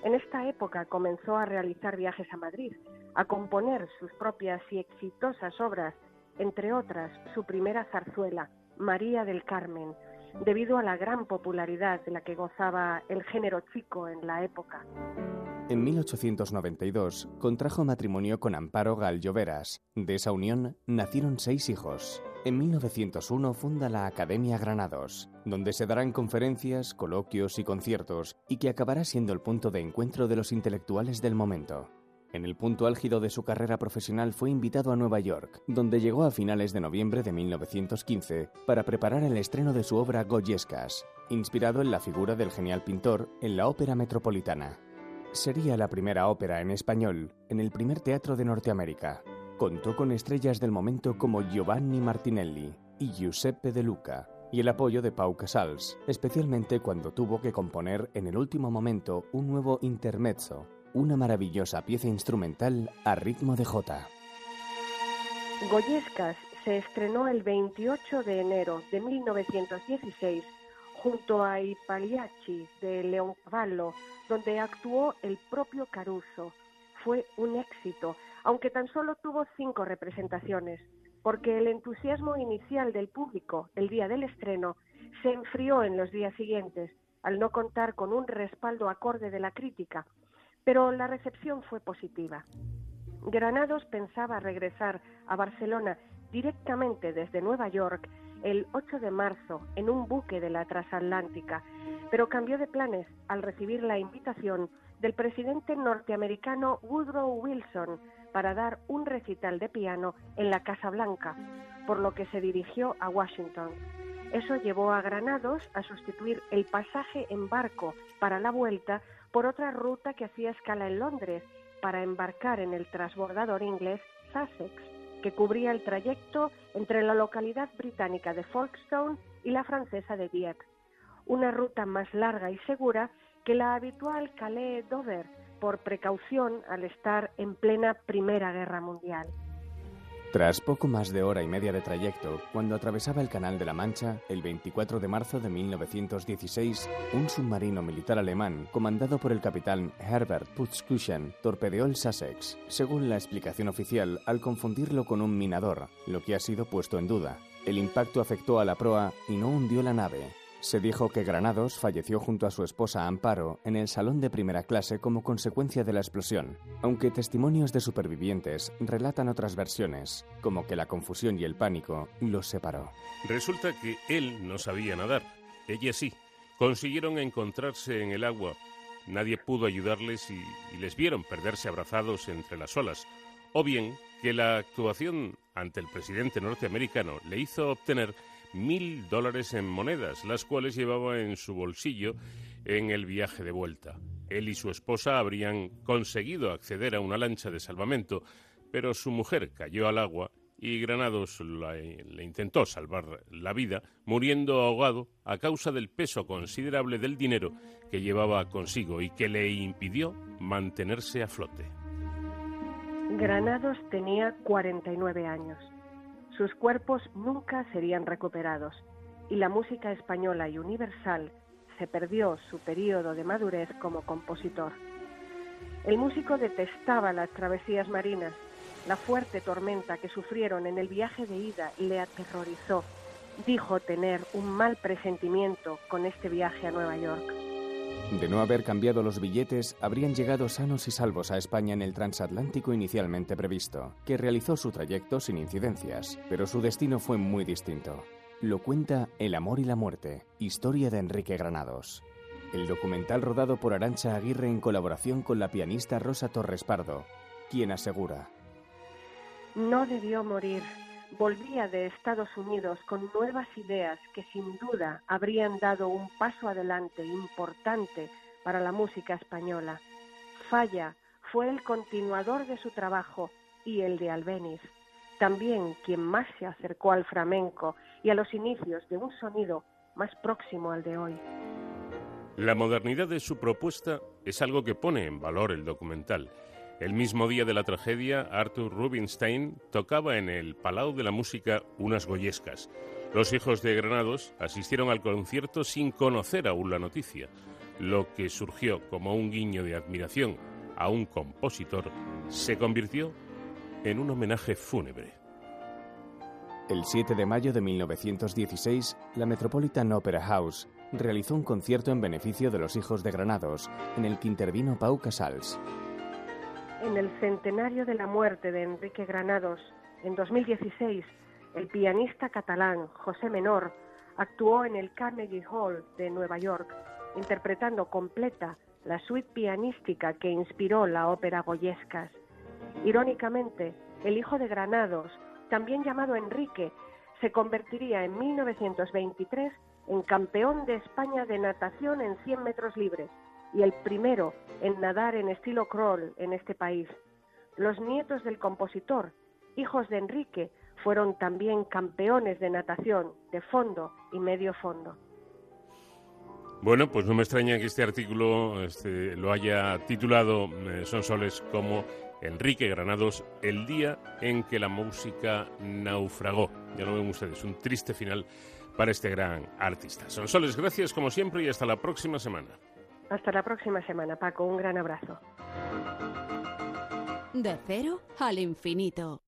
En esta época comenzó a realizar viajes a Madrid, a componer sus propias y exitosas obras, entre otras su primera zarzuela, María del Carmen, debido a la gran popularidad de la que gozaba el género chico en la época. En 1892 contrajo matrimonio con Amparo Gal Lloveras. De esa unión nacieron seis hijos. En 1901 funda la Academia Granados, donde se darán conferencias, coloquios y conciertos, y que acabará siendo el punto de encuentro de los intelectuales del momento. En el punto álgido de su carrera profesional fue invitado a Nueva York, donde llegó a finales de noviembre de 1915 para preparar el estreno de su obra Goyescas, inspirado en la figura del genial pintor en la Ópera Metropolitana. Sería la primera ópera en español en el primer teatro de Norteamérica, Contó con estrellas del momento como Giovanni Martinelli y Giuseppe De Luca, y el apoyo de Pau Casals, especialmente cuando tuvo que componer en el último momento un nuevo intermezzo, una maravillosa pieza instrumental a ritmo de jota. Goyescas se estrenó el 28 de enero de 1916 junto a I Pagliacci de Leoncavallo, donde actuó el propio Caruso. Fue un éxito, aunque tan solo tuvo cinco representaciones, porque el entusiasmo inicial del público el día del estreno se enfrió en los días siguientes, al no contar con un respaldo acorde de la crítica, pero la recepción fue positiva. Granados pensaba regresar a Barcelona directamente desde Nueva York el 8 de marzo en un buque de la transatlántica, pero cambió de planes al recibir la invitación del presidente norteamericano Woodrow Wilson para dar un recital de piano en la Casa Blanca, por lo que se dirigió a Washington. Eso llevó a Granados a sustituir el pasaje en barco para la vuelta por otra ruta que hacía escala en Londres para embarcar en el transbordador inglés Sussex, que cubría el trayecto entre la localidad británica de Folkestone y la francesa de Dieppe. Una ruta más larga y segura que la habitual Calais-Dover, por precaución al estar en plena Primera Guerra Mundial. Tras poco más de hora y media de trayecto, cuando atravesaba el Canal de la Mancha, el 24 de marzo de 1916, un submarino militar alemán, comandado por el capitán Herbert Putzkuchen, torpedeó el Sussex, según la explicación oficial, al confundirlo con un minador, lo que ha sido puesto en duda. El impacto afectó a la proa y no hundió la nave, se dijo que Granados falleció junto a su esposa Amparo en el salón de primera clase como consecuencia de la explosión, aunque testimonios de supervivientes relatan otras versiones, como que la confusión y el pánico los separó. Resulta que él no sabía nadar, ella sí. Consiguieron encontrarse en el agua nadie pudo ayudarles y, y les vieron perderse abrazados entre las olas, o bien que la actuación ante el presidente norteamericano le hizo obtener mil dólares en monedas, las cuales llevaba en su bolsillo en el viaje de vuelta. Él y su esposa habrían conseguido acceder a una lancha de salvamento, pero su mujer cayó al agua y Granados le intentó salvar la vida, muriendo ahogado a causa del peso considerable del dinero que llevaba consigo y que le impidió mantenerse a flote. Granados tenía 49 años. Sus cuerpos nunca serían recuperados y la música española y universal se perdió su periodo de madurez como compositor. El músico detestaba las travesías marinas. La fuerte tormenta que sufrieron en el viaje de ida le aterrorizó. Dijo tener un mal presentimiento con este viaje a Nueva York. De no haber cambiado los billetes, habrían llegado sanos y salvos a España en el transatlántico inicialmente previsto, que realizó su trayecto sin incidencias, pero su destino fue muy distinto. Lo cuenta El amor y la muerte, historia de Enrique Granados. El documental rodado por Arancha Aguirre en colaboración con la pianista Rosa Torres Pardo, quien asegura. No debió morir. Volvía de Estados Unidos con nuevas ideas que sin duda habrían dado un paso adelante importante para la música española. Falla fue el continuador de su trabajo y el de Albeniz, también quien más se acercó al flamenco y a los inicios de un sonido más próximo al de hoy. La modernidad de su propuesta es algo que pone en valor el documental. El mismo día de la tragedia, Arthur Rubinstein tocaba en el Palau de la Música unas goyescas. Los hijos de Granados asistieron al concierto sin conocer aún la noticia. Lo que surgió como un guiño de admiración a un compositor se convirtió en un homenaje fúnebre. El 7 de mayo de 1916, la Metropolitan Opera House realizó un concierto en beneficio de los hijos de Granados, en el que intervino Pau Casals. En el centenario de la muerte de Enrique Granados, en 2016, el pianista catalán José Menor actuó en el Carnegie Hall de Nueva York, interpretando completa la suite pianística que inspiró la ópera Goyescas. Irónicamente, el hijo de Granados, también llamado Enrique, se convertiría en 1923 en campeón de España de natación en 100 metros libres y el primero en nadar en estilo crawl en este país. Los nietos del compositor, hijos de Enrique, fueron también campeones de natación de fondo y medio fondo. Bueno, pues no me extraña que este artículo este, lo haya titulado eh, Son Soles como Enrique Granados, el día en que la música naufragó. Ya lo ven ustedes, un triste final para este gran artista. Son Soles, gracias como siempre y hasta la próxima semana. Hasta la próxima semana, Paco. Un gran abrazo. De cero al infinito.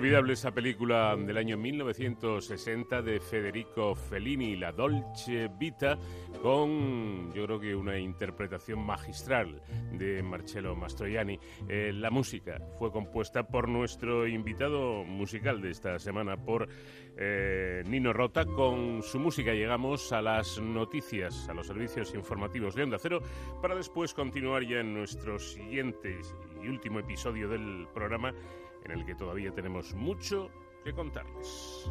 Inolvidable esa película del año 1960 de Federico Fellini, La Dolce Vita, con yo creo que una interpretación magistral de Marcello Mastroianni. Eh, la música fue compuesta por nuestro invitado musical de esta semana, por eh, Nino Rota. Con su música llegamos a las noticias, a los servicios informativos de Onda Cero, para después continuar ya en nuestro siguiente y último episodio del programa en el que todavía tenemos mucho que contarles.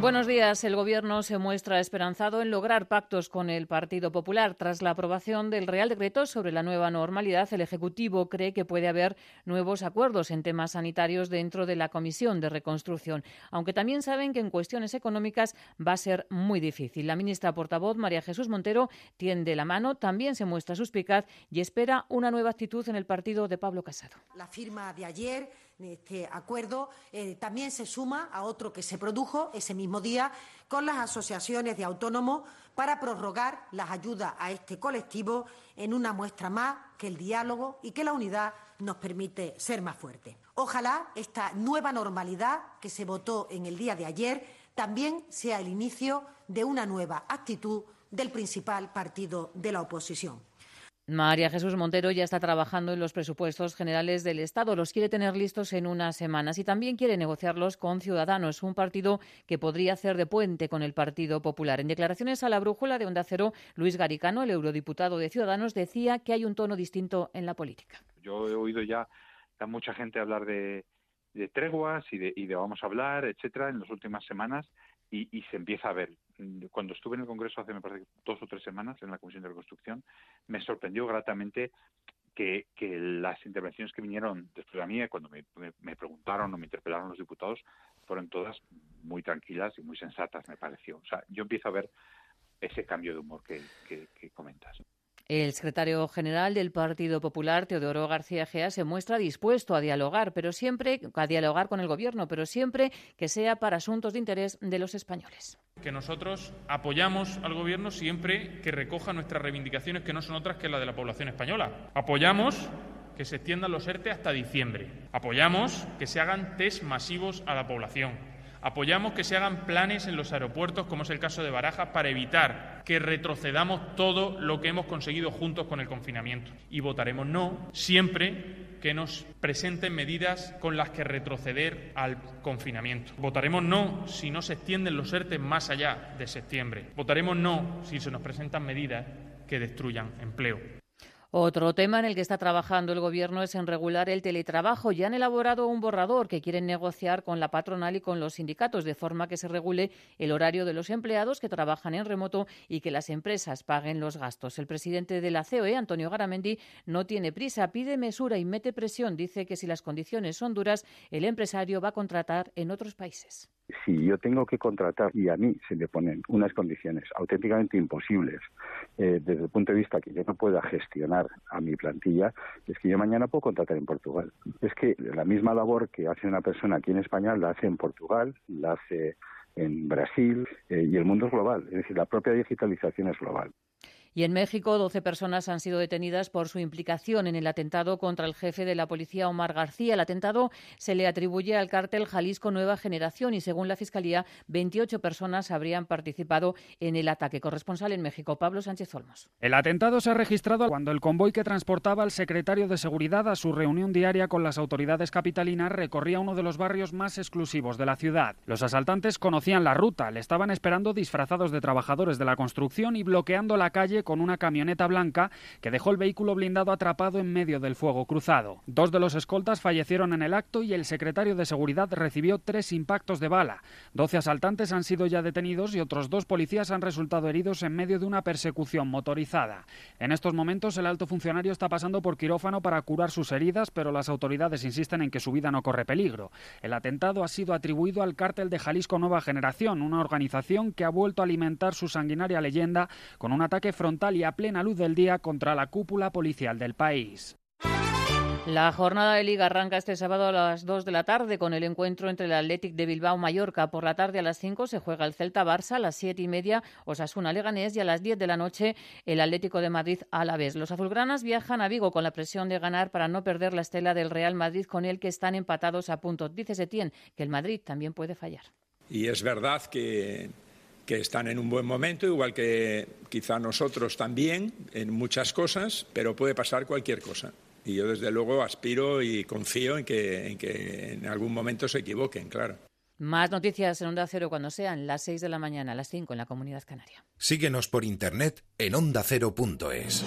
Buenos días. El Gobierno se muestra esperanzado en lograr pactos con el Partido Popular. Tras la aprobación del Real Decreto sobre la nueva normalidad, el Ejecutivo cree que puede haber nuevos acuerdos en temas sanitarios dentro de la Comisión de Reconstrucción, aunque también saben que en cuestiones económicas va a ser muy difícil. La ministra portavoz, María Jesús Montero, tiende la mano, también se muestra suspicaz y espera una nueva actitud en el partido de Pablo Casado. La firma de ayer este acuerdo eh, también se suma a otro que se produjo ese mismo día con las asociaciones de autónomos para prorrogar las ayudas a este colectivo en una muestra más que el diálogo y que la unidad nos permite ser más fuertes. Ojalá esta nueva normalidad que se votó en el día de ayer también sea el inicio de una nueva actitud del principal partido de la oposición. María Jesús Montero ya está trabajando en los presupuestos generales del Estado. Los quiere tener listos en unas semanas y también quiere negociarlos con Ciudadanos, un partido que podría hacer de puente con el Partido Popular. En declaraciones a la brújula de Onda Cero, Luis Garicano, el eurodiputado de Ciudadanos, decía que hay un tono distinto en la política. Yo he oído ya a mucha gente hablar de, treguas y de, y de vamos a hablar, etcétera, en las últimas semanas y, se empieza a ver. Cuando estuve en el Congreso hace, me parece, dos o tres semanas en la Comisión de Reconstrucción, me sorprendió gratamente que, las intervenciones que vinieron después de mí, cuando me, preguntaron o me interpelaron los diputados, fueron todas muy tranquilas y muy sensatas, me pareció. O sea, yo empiezo a ver ese cambio de humor que, que comentas. El secretario general del Partido Popular, Teodoro García Gea, se muestra dispuesto a dialogar, pero siempre a dialogar con el gobierno, pero siempre que sea para asuntos de interés de los españoles. Que nosotros apoyamos al gobierno siempre que recoja nuestras reivindicaciones, que no son otras que las de la población española. Apoyamos que se extiendan los ERTE hasta diciembre. Apoyamos que se hagan test masivos a la población. Apoyamos que se hagan planes en los aeropuertos, como es el caso de Barajas, para evitar que retrocedamos todo lo que hemos conseguido juntos con el confinamiento. Y votaremos no siempre que nos presenten medidas con las que retroceder al confinamiento. Votaremos no si no se extienden los ERTE más allá de septiembre. Votaremos no si se nos presentan medidas que destruyan empleo. Otro tema en el que está trabajando el Gobierno es en regular el teletrabajo. Ya han elaborado un borrador que quieren negociar con la patronal y con los sindicatos, de forma que se regule el horario de los empleados que trabajan en remoto y que las empresas paguen los gastos. El presidente de la COE, Antonio Garamendi, no tiene prisa, pide mesura y mete presión. Dice que si las condiciones son duras, el empresario va a contratar en otros países si yo tengo que contratar y a mí se me ponen unas condiciones auténticamente imposibles eh, desde el punto de vista que yo no pueda gestionar a mi plantilla, es que yo mañana puedo contratar en Portugal. Es que la misma labor que hace una persona aquí en España la hace en Portugal, la hace en Brasil eh, y el mundo es global. Es decir, la propia digitalización es global. Y en México, 12 personas han sido detenidas por su implicación en el atentado contra el jefe de la policía, Omar García. El atentado se le atribuye al cártel Jalisco Nueva Generación y, según la Fiscalía, 28 personas habrían participado en el ataque. Corresponsal en México, Pablo Sánchez Olmos. El atentado se ha registrado cuando el convoy que transportaba al secretario de Seguridad a su reunión diaria con las autoridades capitalinas recorría uno de los barrios más exclusivos de la ciudad. Los asaltantes conocían la ruta, le estaban esperando disfrazados de trabajadores de la construcción y bloqueando la calle con una camioneta blanca que dejó el vehículo blindado atrapado en medio del fuego cruzado. Dos de los escoltas fallecieron en el acto y el secretario de Seguridad recibió tres impactos de bala. Doce asaltantes han sido ya detenidos y otros dos policías han resultado heridos en medio de una persecución motorizada. En estos momentos el alto funcionario está pasando por quirófano para curar sus heridas, pero las autoridades insisten en que su vida no corre peligro. El atentado ha sido atribuido al cártel de Jalisco Nueva Generación, una organización que ha vuelto a alimentar su sanguinaria leyenda con un ataque frontal y a plena luz del día contra la cúpula policial del país. La jornada de liga arranca este sábado a las 2 de la tarde con el encuentro entre el Athletic de Bilbao Mallorca. Por la tarde a las 5 se juega el Celta Barça, a las 7 y media Osasuna Leganés y a las 10 de la noche el Atlético de Madrid Alavés. Los azulgranas viajan a Vigo con la presión de ganar para no perder la estela del Real Madrid con el que están empatados a punto. Dice Setién que el Madrid también puede fallar. Y es verdad que que están en un buen momento, igual que quizá nosotros también en muchas cosas, pero puede pasar cualquier cosa. Y yo desde luego aspiro y confío en que en, que en algún momento se equivoquen, claro. Más noticias en Onda Cero cuando sean las 6 de la mañana, las 5 en la Comunidad Canaria. Síguenos por internet en ondacero.es.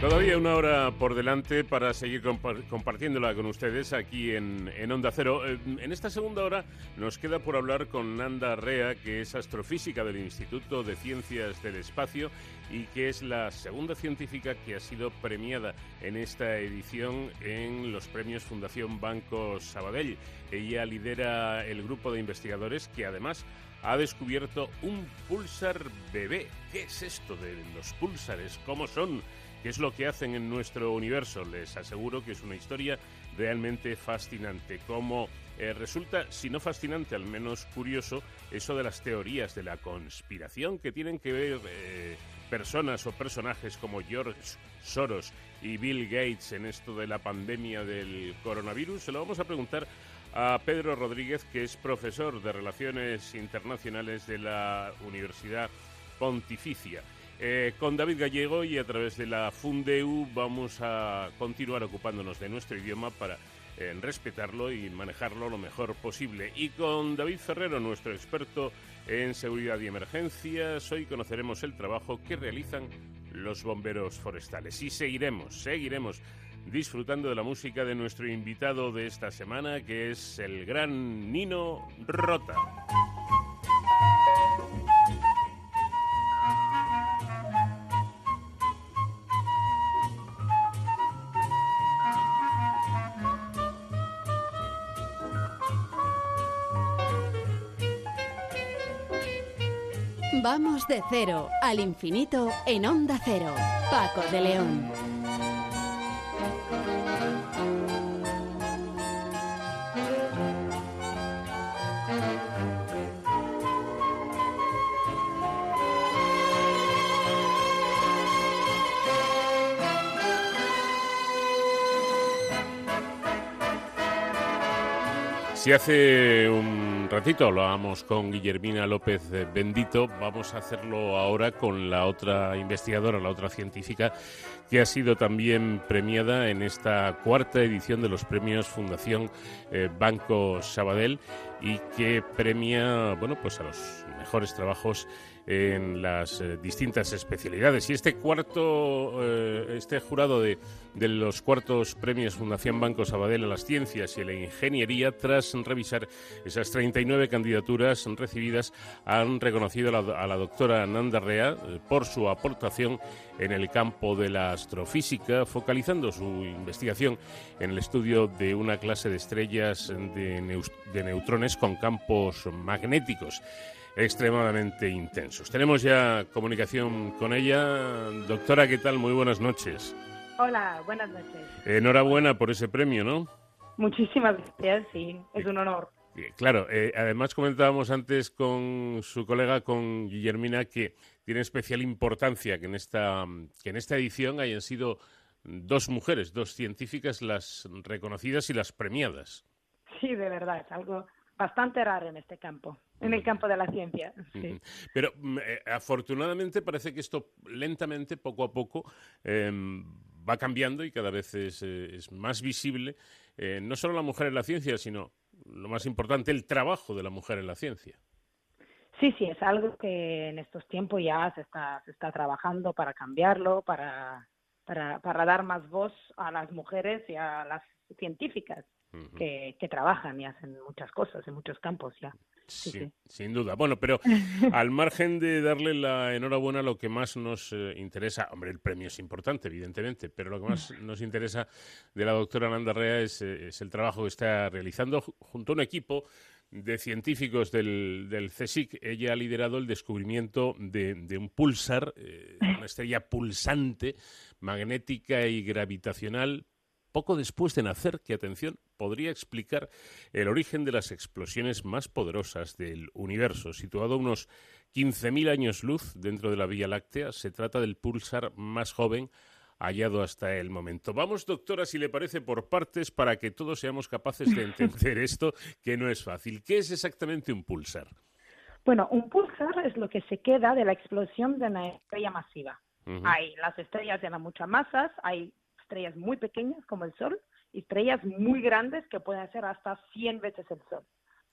Todavía una hora por delante para seguir compartiéndola con ustedes aquí en, Onda Cero. Eh, en esta segunda hora nos queda por hablar con Nanda Rea, que es astrofísica del Instituto de Ciencias del Espacio y que es la segunda científica que ha sido premiada en esta edición en los premios Fundación Banco Sabadell. Ella lidera el grupo de investigadores que además ha descubierto un pulsar bebé. ¿Qué es esto de los pulsares? ¿Cómo son? ¿Qué es lo que hacen en nuestro universo? Les aseguro que es una historia realmente fascinante. Como eh, resulta, si no fascinante, al menos curioso, eso de las teorías de la conspiración que tienen que ver eh, personas o personajes como George Soros y Bill Gates en esto de la pandemia del coronavirus. Se lo vamos a preguntar a Pedro Rodríguez, que es profesor de Relaciones Internacionales de la Universidad Pontificia. Eh, con David Gallego y a través de la Fundeu vamos a continuar ocupándonos de nuestro idioma para eh, respetarlo y manejarlo lo mejor posible. Y con David Ferrero, nuestro experto en seguridad y emergencias, hoy conoceremos el trabajo que realizan los bomberos forestales. Y seguiremos, seguiremos disfrutando de la música de nuestro invitado de esta semana, que es el gran Nino Rota. Vamos de cero al infinito en Onda Cero. Paco de León. Si hace un ratito hablábamos con Guillermina López Bendito, vamos a hacerlo ahora con la otra investigadora, la otra científica, que ha sido también premiada en esta cuarta edición de los premios Fundación eh, Banco Sabadell y que premia, bueno, pues a los mejores trabajos en las eh, distintas especialidades. Y este cuarto, eh, este jurado de, de, los cuartos premios Fundación Banco Sabadell a las ciencias y a la ingeniería, tras revisar esas 39 candidaturas recibidas, han reconocido a la, doctora Nanda Rea eh, por su aportación en el campo de la astrofísica, focalizando su investigación en el estudio de una clase de estrellas de neutrones con campos magnéticos extremadamente intensos. Tenemos ya comunicación con ella. Doctora, ¿qué tal? Muy buenas noches. Hola, buenas noches. Enhorabuena por ese premio, ¿no? Muchísimas gracias, sí, es un honor. Claro, eh, además comentábamos antes con su colega, con Guillermina, que tiene especial importancia que en esta, que en esta edición hayan sido dos mujeres, dos científicas, las reconocidas y las premiadas. Sí, de verdad, es algo bastante raro en este campo, en el campo de la ciencia. Pero mm, eh, afortunadamente parece que esto lentamente, poco a poco, em, va cambiando y cada vez es, eh, más visible, eh, no solo la mujer en la ciencia, sino, lo más importante, el trabajo de la mujer en la ciencia. Sí, sí, es algo que en estos tiempos ya se está, se está trabajando para cambiarlo, para, para, para dar más voz a las mujeres y a las científicas que, trabajan y hacen muchas cosas en muchos campos ya. Sí, sin duda. Bueno, pero al margen de darle la enhorabuena, lo que más nos eh, interesa, hombre, el premio es importante, evidentemente, pero lo que más nos interesa de la doctora Nanda Rea es, eh, es el trabajo que está realizando junto a un equipo de científicos del, del, CSIC, ella ha liderado el descubrimiento de, de un pulsar, eh, una estrella pulsante, magnética y gravitacional, poco después de nacer, que atención, podría explicar el origen de las explosiones más poderosas del universo, situado a unos 15.000 años luz dentro de la Vía Láctea. Se trata del pulsar más joven hallado hasta el momento. Vamos, doctora, si le parece, por partes para que todos seamos capaces de entender esto, que no es fácil. ¿Qué es exactamente un pulsar? Bueno, un pulsar es lo que se queda de la explosión de una estrella masiva. Hay las estrellas tienen muchas masas, hay estrellas muy pequeñas como el Sol y estrellas muy grandes que pueden ser hasta 100 veces el Sol.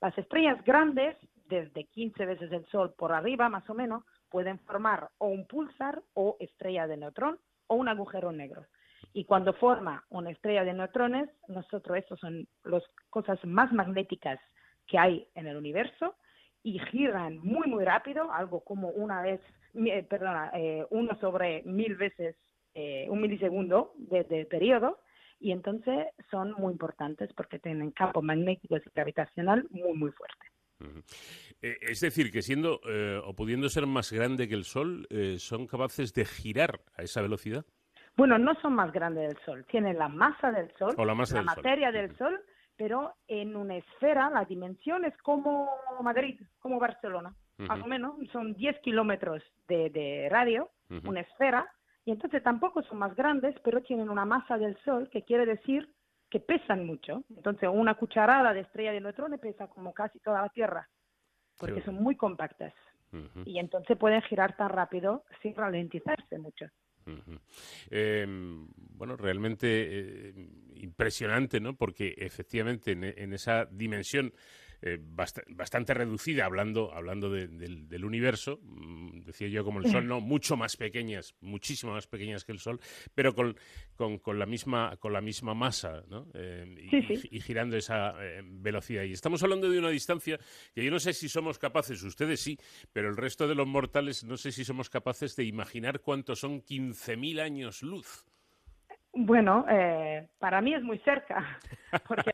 Las estrellas grandes, desde 15 veces el Sol por arriba más o menos, pueden formar o un pulsar o estrella de neutrón o un agujero negro. Y cuando forma una estrella de neutrones, nosotros, estos son las cosas más magnéticas que hay en el universo y giran muy, muy rápido, algo como una vez, eh, perdona, eh, uno sobre mil veces eh, un milisegundo de, periodo, y entonces son muy importantes porque tienen campos magnéticos y gravitacional muy, muy fuertes. Es decir, que siendo o pudiendo ser más grande que el Sol, son capaces de girar a esa velocidad. Bueno, no son más grandes del Sol, tienen la masa del Sol, o la, masa materia del Sol, pero en una esfera la dimensión es como Madrid, como Barcelona, más o menos, son 10 kilómetros de, radio, una esfera, y entonces tampoco son más grandes, pero tienen una masa del Sol, que quiere decir que pesan mucho. Entonces, una cucharada de estrella de neutrones pesa como casi toda la Tierra, porque son muy compactas. Y entonces pueden girar tan rápido sin ralentizarse mucho. Em, bueno, realmente eh, impresionante, ¿no? Porque efectivamente en esa dimensión eh, bastante reducida, hablando, hablando del, universo, mm, decía yo como el Sol, no, mucho más pequeñas, muchísimo más pequeñas que el Sol, pero con, con, la, misma, con la misma masa, ¿no? Eh, y, girando esa eh, velocidad. Y estamos hablando de una distancia que yo no sé si somos capaces, ustedes sí, pero el resto de los mortales no sé si somos capaces de imaginar cuántos son 15.000 años luz. Bueno, eh, para mí es muy cerca, porque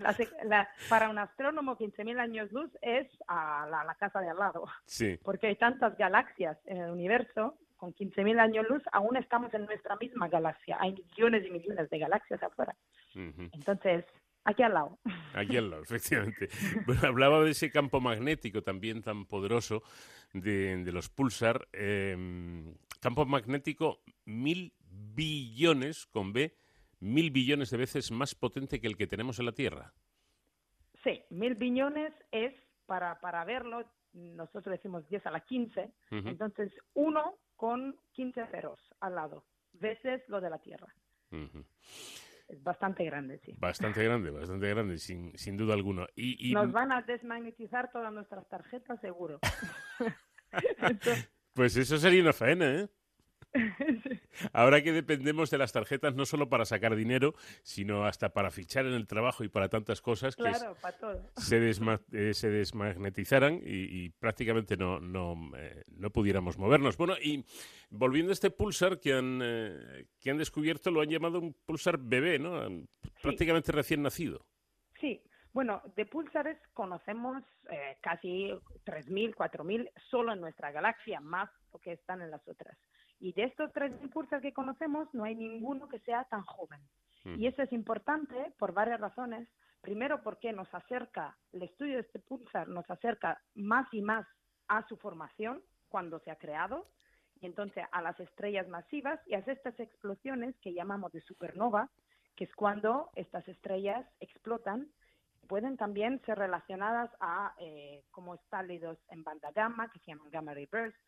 para un astrónomo 15.000 años luz es a la, casa de al lado, sí. porque hay tantas galaxias en el universo, con 15.000 años luz aún estamos en nuestra misma galaxia, hay millones y millones de galaxias afuera. Entonces, aquí al lado. Aquí al lado, efectivamente. Bueno, hablaba de ese campo magnético también tan poderoso de, los pulsar, em, campo magnético mil billones con B mil billones de veces más potente que el que tenemos en la Tierra. Sí, mil billones es, para, para verlo, nosotros decimos 10 a la 15, entonces uno con 15 ceros al lado, veces lo de la Tierra. Es bastante grande, sí. Bastante grande, bastante grande, sin, sin duda alguna. Y, Nos van a desmagnetizar todas nuestras tarjetas, seguro. pues eso sería una faena, ¿eh? Ahora que dependemos de las tarjetas no solo para sacar dinero, sino hasta para fichar en el trabajo y para tantas cosas que Se, eh, se, desmagnetizaran y, prácticamente no, no, eh, no, pudiéramos movernos. Bueno, y volviendo a este pulsar que han, eh, que han descubierto, lo han llamado un pulsar bebé, ¿no? Prácticamente recién nacido. Sí, bueno, de pulsares conocemos casi 3.000, 4.000 solo en nuestra galaxia, más lo que están en las otras. Y de estos tres pulsar que conocemos, no hay ninguno que sea tan joven. Hmm. Y eso es importante por varias razones. Primero, porque nos acerca, el estudio de este pulsar nos acerca más y más a su formación cuando se ha creado, y entonces a las estrellas masivas y a estas explosiones que llamamos de supernova, que es cuando estas estrellas explotan. Pueden también ser relacionadas a eh, como estálidos en banda gamma, que se llaman gamma ray bursts,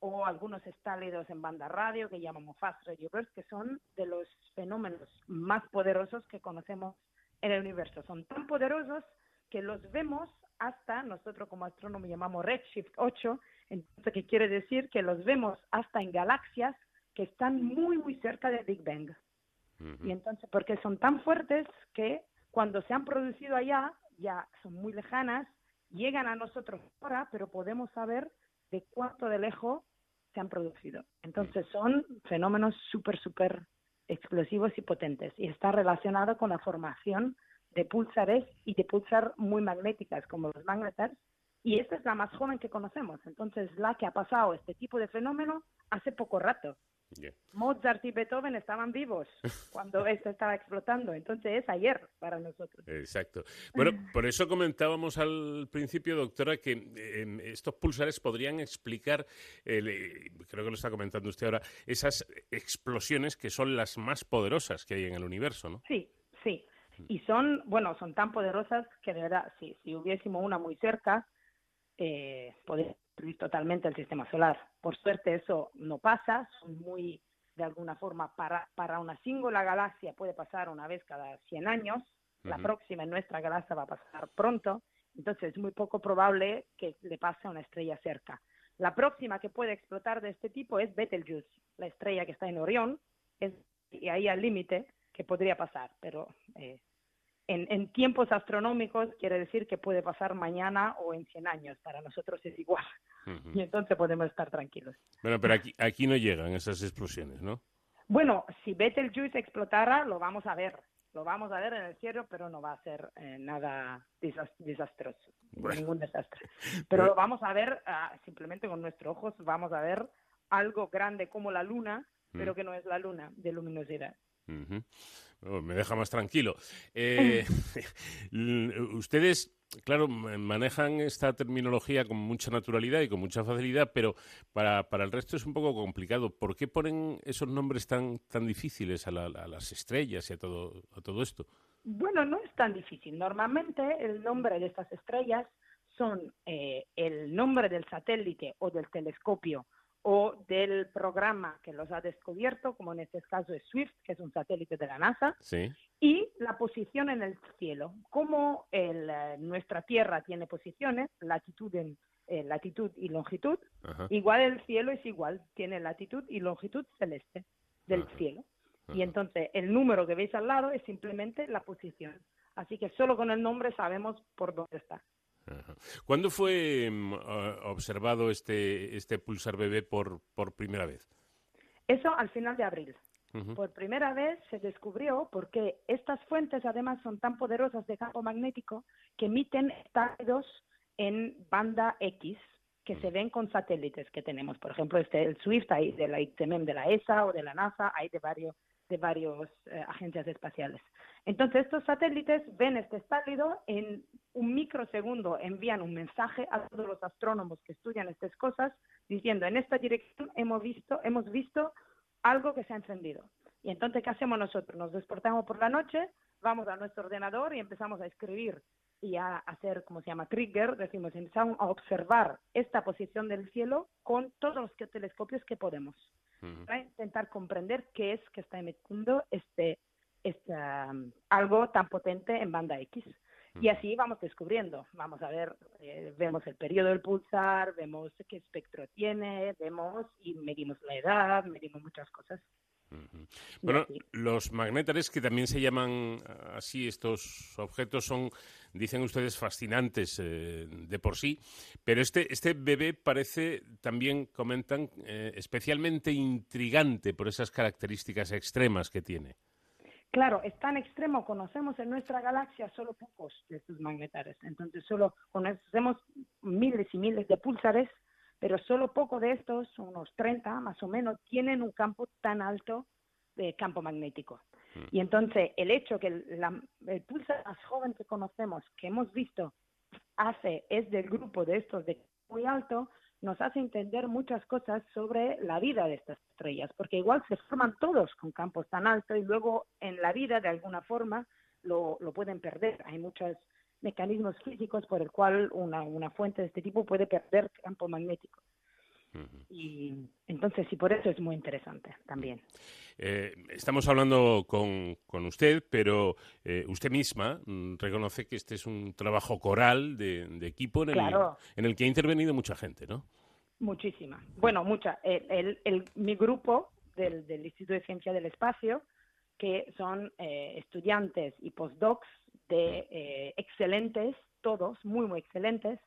o algunos estálidos en banda radio que llamamos fast radio burst, que son de los fenómenos más poderosos que conocemos en el universo. Son tan poderosos que los vemos hasta, nosotros como astrónomos llamamos redshift 8, entonces que quiere decir que los vemos hasta en galaxias que están muy, muy cerca del Big Bang. Y entonces, porque son tan fuertes que cuando se han producido allá, ya son muy lejanas, llegan a nosotros ahora, pero podemos saber de cuánto de lejos se han producido. Entonces son fenómenos súper, súper explosivos y potentes y está relacionado con la formación de pulsares y de pulsar muy magnéticas como los magnetars y esta es la más joven que conocemos. Entonces la que ha pasado este tipo de fenómeno hace poco rato Mozart y Beethoven estaban vivos cuando esto estaba explotando, entonces es ayer para nosotros. Exacto. Bueno, por eso comentábamos al principio, doctora, que em, estos pulsares podrían explicar, eh, creo que lo está comentando usted ahora, esas explosiones que son las más poderosas que hay en el universo, ¿no? Sí, sí. Y son, bueno, son tan poderosas que de verdad, si, si hubiésemos una muy cerca, eh, podría destruir totalmente el sistema solar. Por suerte eso no pasa, son muy, de alguna forma, para, para una singular galaxia puede pasar una vez cada 100 años, la próxima en nuestra galaxia va a pasar pronto, entonces es muy poco probable que le pase a una estrella cerca. La próxima que puede explotar de este tipo es Betelgeuse, la estrella que está en Orión, es, y ahí al límite que podría pasar, pero eh, en, tiempos astronómicos quiere decir que puede pasar mañana o en 100 años. Para nosotros es igual. Y entonces podemos estar tranquilos. Bueno, pero aquí, aquí no llegan esas explosiones, ¿no? Bueno, si Betelgeuse explotara, lo vamos a ver. Lo vamos a ver en el cielo, pero no va a ser eh, nada desastroso, ningún desastre. Pero lo vamos a ver ah, simplemente con nuestros ojos, vamos a ver algo grande como la luna, pero que no es la luna de luminosidad. Oh, me deja más tranquilo. Eh, ustedes, claro, manejan esta terminología con mucha naturalidad y con mucha facilidad, pero para, para el resto es un poco complicado. ¿Por qué ponen esos nombres tan, tan difíciles a, las estrellas y a todo, a todo esto? Bueno, no es tan difícil. Normalmente el nombre de estas estrellas son eh, el nombre del satélite o del telescopio o del programa que los ha descubierto, como en este caso es SWIFT, que es un satélite de la NASA, y la posición en el cielo. Como el, eh, nuestra Tierra tiene posiciones, latitud, en, eh, latitud y longitud, igual el cielo es igual, tiene latitud y longitud celeste del cielo. Y entonces el número que veis al lado es simplemente la posición. Así que solo con el nombre sabemos por dónde está. ¿Cuándo fue mm, observado este, este pulsar bebé por, por primera vez? Eso al final de abril. Por primera vez se descubrió porque estas fuentes además son tan poderosas de campo magnético que emiten estadios en banda X que se ven con satélites que tenemos. Por ejemplo, este, el SWIFT hay de la ITMM de la ESA o de la NASA, hay de varios de varias eh, agencias espaciales. Entonces, estos satélites ven este estálido, en un microsegundo envían un mensaje a todos los astrónomos que estudian estas cosas, diciendo, en esta dirección hemos visto, hemos visto algo que se ha encendido. Y entonces, ¿qué hacemos nosotros? Nos despertamos por la noche, vamos a nuestro ordenador y empezamos a escribir y a hacer, como se llama, trigger, decimos, empezamos a observar esta posición del cielo con todos los telescopios que podemos para intentar comprender qué es que está emitiendo este, este algo tan potente en banda X. Y así vamos descubriendo, vamos a ver, eh, vemos el periodo del pulsar, vemos qué espectro tiene, vemos y medimos la edad, medimos muchas cosas. Bueno, los magnétares, que también se llaman así estos objetos, son, dicen ustedes, fascinantes eh, de por sí, pero este, este bebé parece, también comentan, eh, especialmente intrigante por esas características extremas que tiene. Claro, es tan extremo, conocemos en nuestra galaxia solo pocos de estos magnetares, entonces solo conocemos miles y miles de pulsares pero solo poco de estos, unos 30 más o menos, tienen un campo tan alto de campo magnético. Mm. Y entonces el hecho que el, el pulsar más joven que conocemos, que hemos visto, hace, es del grupo de estos de muy alto, nos hace entender muchas cosas sobre la vida de estas estrellas, porque igual se forman todos con campos tan altos y luego en la vida de alguna forma lo, lo pueden perder. Hay muchas mecanismos físicos por el cual una, una fuente de este tipo puede perder campo magnético. Y entonces, sí, por eso es muy interesante también. Eh, estamos hablando con, con usted, pero eh, usted misma mm, reconoce que este es un trabajo coral de, de equipo en el, en el que ha intervenido mucha gente, ¿no? Muchísima. Bueno, mucha. El, el, mi grupo del, del Instituto de Ciencia del Espacio, que son eh, estudiantes y postdocs de excelentes, todos muy, muy excelentes.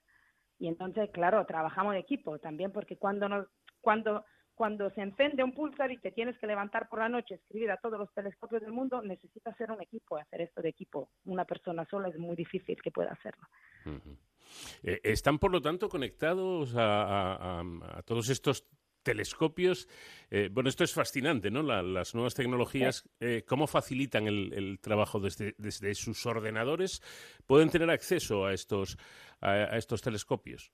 Y entonces, claro, trabajamos en equipo también, porque cuando, nos, cuando, cuando se encende un pulsar y te tienes que levantar por la noche, escribir a todos los telescopios del mundo, necesitas ser un equipo, hacer esto de equipo. Una persona sola es muy difícil que pueda hacerlo. Eh, ¿Están, por lo tanto, conectados a, a, todos estos telescopios. Eh, bueno, esto es fascinante, ¿no? las nuevas tecnologías, eh, ¿cómo facilitan el, trabajo desde, desde, sus ordenadores? ¿Pueden tener acceso a estos, a, estos telescopios?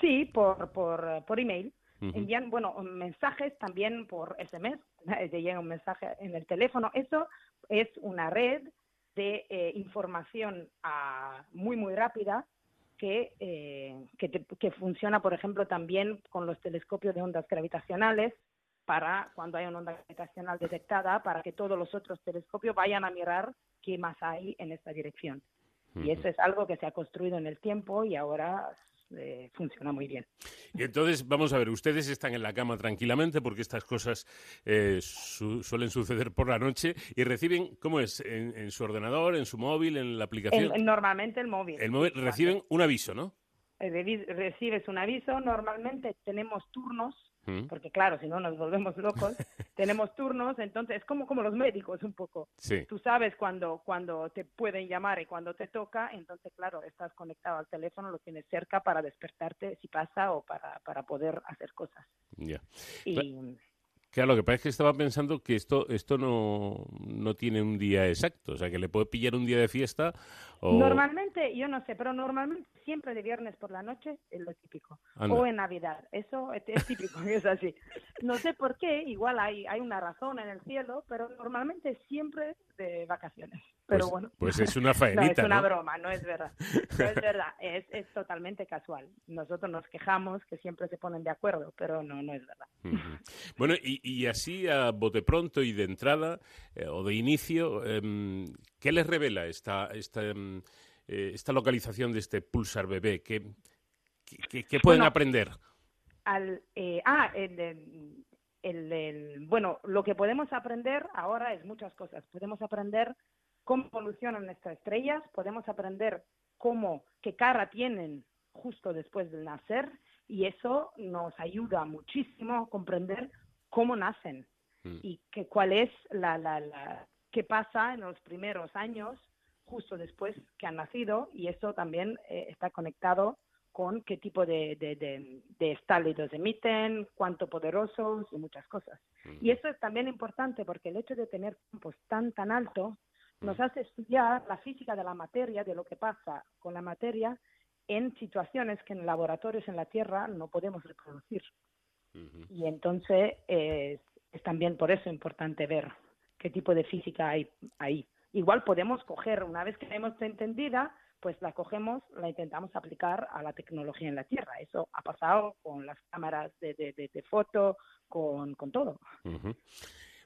Sí, por, por, por email. Envían, bueno, mensajes también por SMS, te llega un mensaje en el teléfono. Eso es una red de eh, información ah, muy, muy rápida que, eh, que, funciona, por ejemplo, también con los telescopios de ondas gravitacionales para cuando hay una onda gravitacional detectada, para que todos los otros telescopios vayan a mirar qué más hay en esta dirección. Y eso es algo que se ha construido en el tiempo y ahora eh, funciona muy bien. Y entonces, vamos a ver, ustedes están en la cama tranquilamente porque estas cosas eh, suelen suceder por la noche y reciben, ¿cómo es? En, su ordenador, en su móvil, en la aplicación? normalmente el móvil. El móvil reciben un aviso, ¿no? Eh, recibes un aviso, normalmente tenemos turnos porque claro, si no nos volvemos locos, tenemos turnos, entonces es como, como los médicos un poco. Tú sabes cuando, cuando te pueden llamar y cuando te toca, entonces claro, estás conectado al teléfono, lo tienes cerca para despertarte si pasa o para, para poder hacer cosas. Ya. Claro, lo que pasa es que estaba pensando que esto, esto no, no tiene un día exacto, o sea, que le puede pillar un día de fiesta o... Normalmente, yo no sé, pero normalmente siempre de viernes por la noche es lo típico. O en Navidad, eso es, típico, es así. No sé por qué, igual hay, hay una razón en el cielo, pero normalmente siempre de vacaciones. Pero pues, bueno. Pues es una faenita, no, es una broma, no es verdad. No es verdad, es, es totalmente casual. Nosotros nos quejamos que siempre se ponen de acuerdo, pero no, no es verdad. Bueno, y, y, así a bote pronto y de entrada eh, o de inicio, em, ¿qué les revela esta, esta, em, eh, esta localización de este pulsar bebé? ¿Qué, qué, pueden aprender? Al, eh, ah, el, el, bueno, lo que podemos aprender ahora es muchas cosas. Podemos aprender cómo evolucionan nuestras estrellas, podemos aprender cómo, qué cara tienen justo después de nacer y eso nos ayuda muchísimo a comprender cómo nacen mm. y que, cuál es la, la, la, qué pasa en los primeros años justo después que han nacido y eso también eh, está conectado con qué tipo de, de, de, estálidos emiten, cuánto poderosos y muchas cosas. Y eso es también importante porque el hecho de tener campos tan, tan alto nos hace estudiar la física de la materia, de lo que pasa con la materia en situaciones que en laboratorios en la Tierra no podemos reproducir. Y entonces es, también por eso importante ver qué tipo de física hay ahí. Igual podemos coger, una vez que la hemos entendida, pues la cogemos, la intentamos aplicar a la tecnología en la Tierra. Eso ha pasado con las cámaras de, de, foto, con, con todo.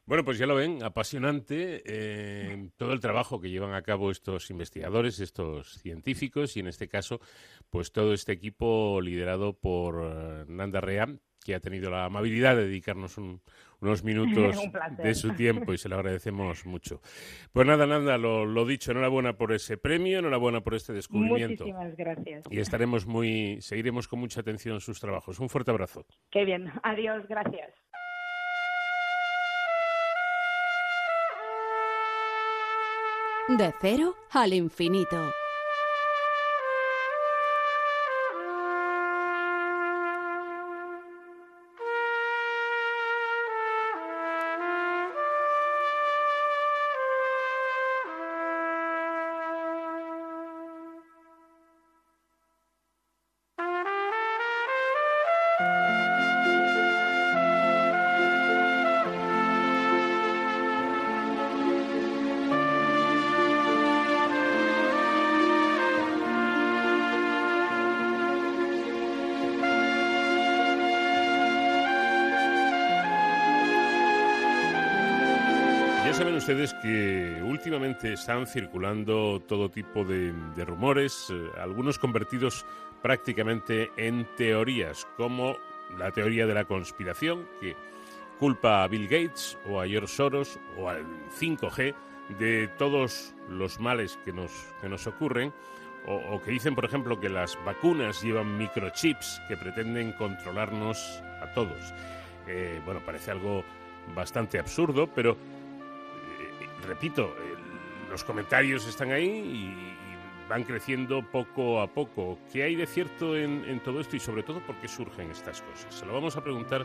Bueno, pues ya lo ven, apasionante eh, todo el trabajo que llevan a cabo estos investigadores, estos científicos y en este caso, pues todo este equipo liderado por eh, Nanda Rea, que ha tenido la amabilidad de dedicarnos unos minutos de su tiempo y se lo agradecemos mucho. Pues nada, Nanda, lo, lo, dicho, enhorabuena por ese premio, enhorabuena por este descubrimiento. Muchísimas gracias. Y estaremos muy, seguiremos con mucha atención sus trabajos. Un fuerte abrazo. Qué bien, adiós, gracias. De cero al infinito. Están circulando todo tipo de, rumores, eh, algunos convertidos prácticamente en teorías, como la teoría de la conspiración, que culpa a Bill Gates o a George Soros o al 5G de todos los males que nos, que nos ocurren, o, que dicen, por ejemplo, que las vacunas llevan microchips que pretenden controlarnos a todos. Eh, bueno, parece algo bastante absurdo, pero repito, los comentarios están ahí y, van creciendo poco a poco. ¿Qué hay de cierto en, todo esto y sobre todo por qué surgen estas cosas? Se lo vamos a preguntar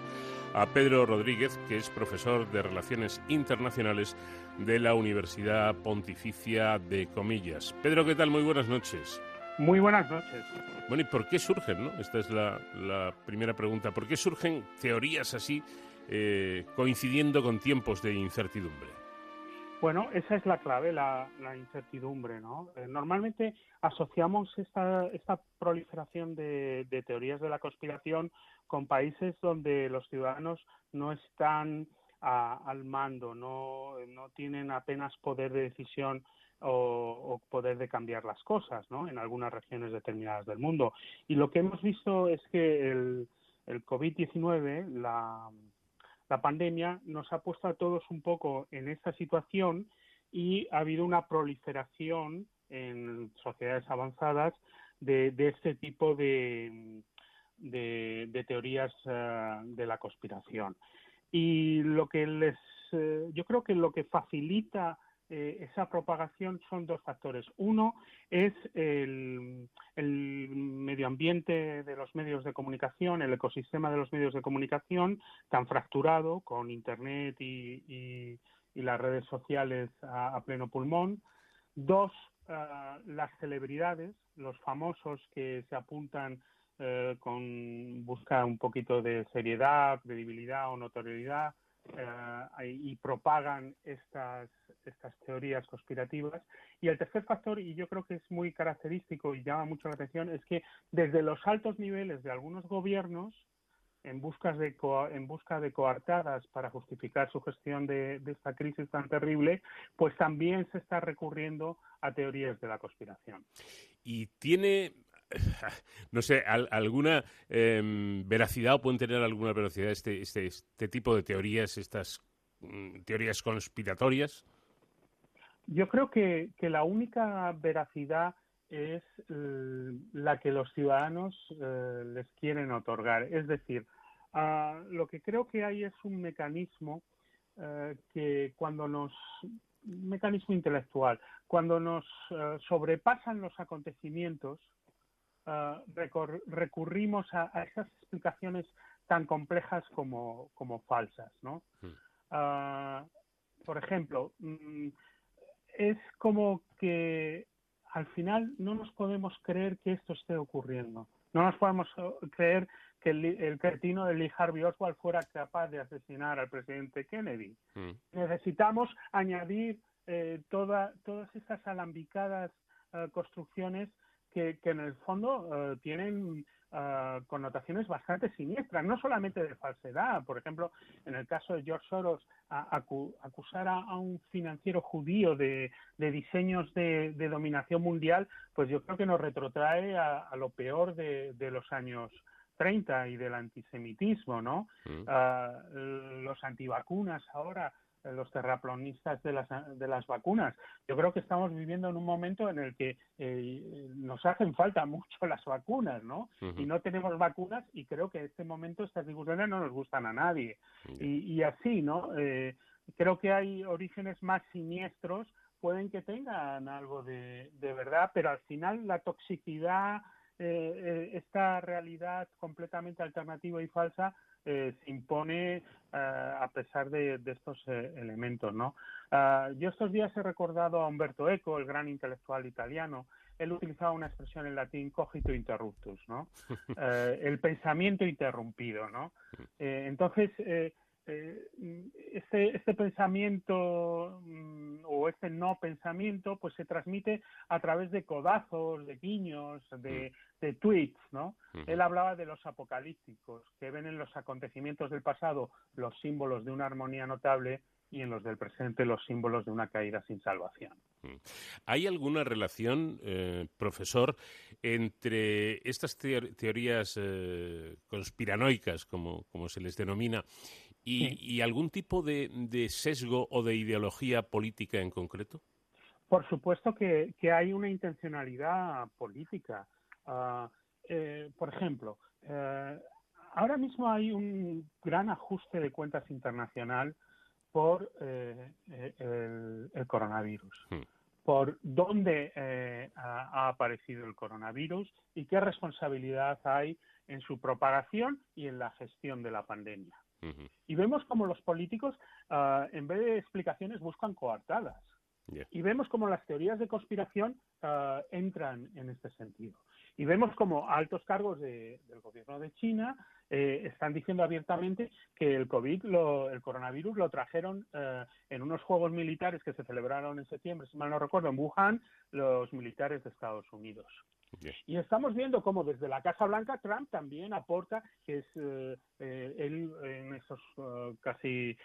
a Pedro Rodríguez, que es profesor de Relaciones Internacionales de la Universidad Pontificia de Comillas. Pedro, ¿qué tal? Muy buenas noches. Muy buenas noches. Bueno, ¿y por qué surgen? No? Esta es la, primera pregunta. ¿Por qué surgen teorías así eh, coincidiendo con tiempos de incertidumbre? Bueno, esa es la clave, la, incertidumbre, ¿no? Eh, normalmente asociamos esta, esta proliferación de, teorías de la conspiración con países donde los ciudadanos no están al mando, no, no tienen apenas poder de decisión o, poder de cambiar las cosas, ¿no? En algunas regiones determinadas del mundo. Y lo que hemos visto es que el, el COVID-19, la la pandemia nos ha puesto a todos un poco en esta situación y ha habido una proliferación en sociedades avanzadas de, este tipo de, de, teorías eh, de la conspiración. Y lo que les, eh, yo creo que lo que facilita eh, esa propagación son dos factores. Uno es el, medio ambiente de los medios de comunicación, el ecosistema de los medios de comunicación tan fracturado con Internet y, las redes sociales a, pleno pulmón. Dos, ah, las celebridades, los famosos que se apuntan eh, con busca un poquito de seriedad, credibilidad o notoriedad eh, y propagan estas, estas teorías conspirativas. Y el tercer factor, y yo creo que es muy característico y llama mucho la atención, es que desde los altos niveles de algunos gobiernos, en, busca de en busca de coartadas para justificar su gestión de, esta crisis tan terrible, pues también se está recurriendo a teorías de la conspiración. Y tiene no sé, alguna em, veracidad o pueden tener alguna veracidad este, este, este tipo de teorías, estas mm, teorías conspiratorias? Yo creo que, la única veracidad es eh, la que los ciudadanos eh, les quieren otorgar. Es decir, ah, lo que creo que hay es un mecanismo eh, que cuando nos un mecanismo intelectual, cuando nos sobrepasan los acontecimientos, Ah, recurrimos a, esas explicaciones tan complejas como, falsas, ¿no? Hmm. Ah, por ejemplo, mm, es como que al final no nos podemos creer que esto esté ocurriendo. No nos podemos eh, creer que el, el cretino de Lee Harvey Oswald fuera capaz de asesinar al presidente Kennedy. Hmm. Necesitamos añadir eh, todas estas alambicadas eh, construcciones que, en el fondo eh, tienen eh, connotaciones bastante siniestras, no solamente de falsedad. Por ejemplo, en el caso de George Soros, acusar a, un financiero judío de, diseños de, dominación mundial, pues yo creo que nos retrotrae a, lo peor de, los años 30 y del antisemitismo, ¿no? Mm. Ah, los antivacunas ahora los terraplanistas de las, de las vacunas. Yo creo que estamos viviendo en un momento en el que eh, nos hacen falta mucho las vacunas, ¿no? Y no tenemos vacunas y creo que en este momento estas discusiones no nos gustan a nadie. y, así, ¿no? Eh, creo que hay orígenes más siniestros, pueden que tengan algo de, de verdad, pero al final la toxicidad, esta realidad completamente alternativa y falsa, eh, se impone eh, a pesar de, estos eh, elementos. ¿no? Ah, yo estos días he recordado a Umberto Eco, el gran intelectual italiano. Él utilizaba una expresión en latín cogito interruptus, ¿no? el pensamiento interrumpido. ¿no? entonces, este, este pensamiento mm, o este no pensamiento pues se transmite a través de codazos, de guiños, de, mm. de tweets, ¿no? Él hablaba de los apocalípticos, que ven en los acontecimientos del pasado los símbolos de una armonía notable y en los del presente los símbolos de una caída sin salvación. ¿Hay alguna relación, eh, profesor, entre estas teorías eh, conspiranoicas, como, como se les denomina, ¿Y, algún tipo de, sesgo o de ideología política en concreto? Por supuesto que, hay una intencionalidad política. Eh, por ejemplo, eh, ahora mismo hay un gran ajuste de cuentas internacional por eh, el, coronavirus. Hmm. por dónde ha aparecido el coronavirus y qué responsabilidad hay en su propagación y en la gestión de la pandemia. Y vemos como los políticos, ah, en vez de explicaciones, buscan coartadas. Y vemos como las teorías de conspiración ah, entran en este sentido. Y vemos como altos cargos del gobierno de China eh, están diciendo abiertamente que el COVID, el coronavirus, lo trajeron eh, en unos juegos militares que se celebraron en septiembre, si mal no recuerdo, en Wuhan, los militares de Estados Unidos. Y estamos viendo cómo desde la Casa Blanca Trump también aporta, que es eh, eh, él en esos eh, casi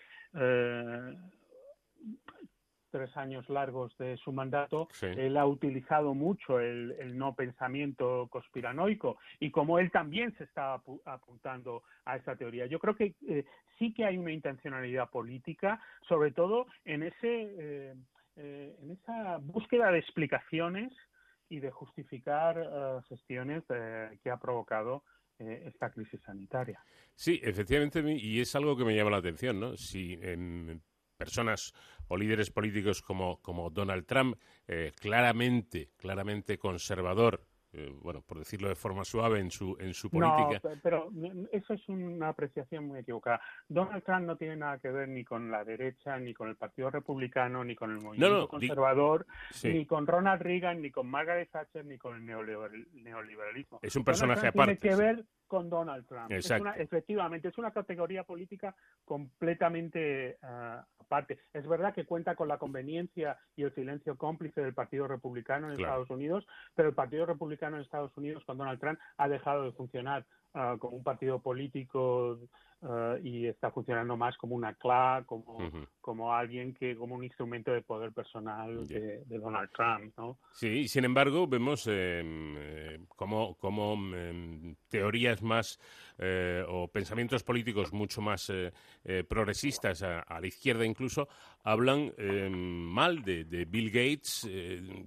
tres años largos de su mandato, él ha utilizado mucho el, no pensamiento conspiranoico y como él también se está apuntando a esa teoría. Yo creo que sí que hay una intencionalidad política, sobre todo en ese en esa búsqueda de explicaciones y de justificar uh, gestiones eh, que ha provocado eh, esta crisis sanitaria. Sí, efectivamente, y es algo que me llama la atención, ¿no? Si en personas o líderes políticos como, como Donald Trump, eh, claramente, claramente conservador, eh, bueno, por decirlo de forma suave, en su, en su política. No, pero eso es una apreciación muy equivocada. Donald Trump no tiene nada que ver ni con la derecha, ni con el Partido Republicano, ni con el movimiento conservador, ni con Ronald Reagan, ni con Margaret Thatcher, ni con el neoliberalismo. Es un personaje aparte. Tiene que ver con Donald Trump. efectivamente, es una categoría política completamente uh, aparte. Es verdad que cuenta con la conveniencia y el silencio cómplice del Partido Republicano en Estados Unidos, pero el Partido Republicano en Estados Unidos con Donald Trump ha dejado de funcionar uh, como un partido político uh, y está funcionando más como una CLA, como, como alguien que, como un instrumento de poder personal de, Donald Trump, ¿no? Sí, sin embargo, vemos em, eh, como, como em, teorías más eh, o pensamientos políticos mucho más eh, progresistas a, la izquierda incluso hablan em, mal de, de, Bill Gates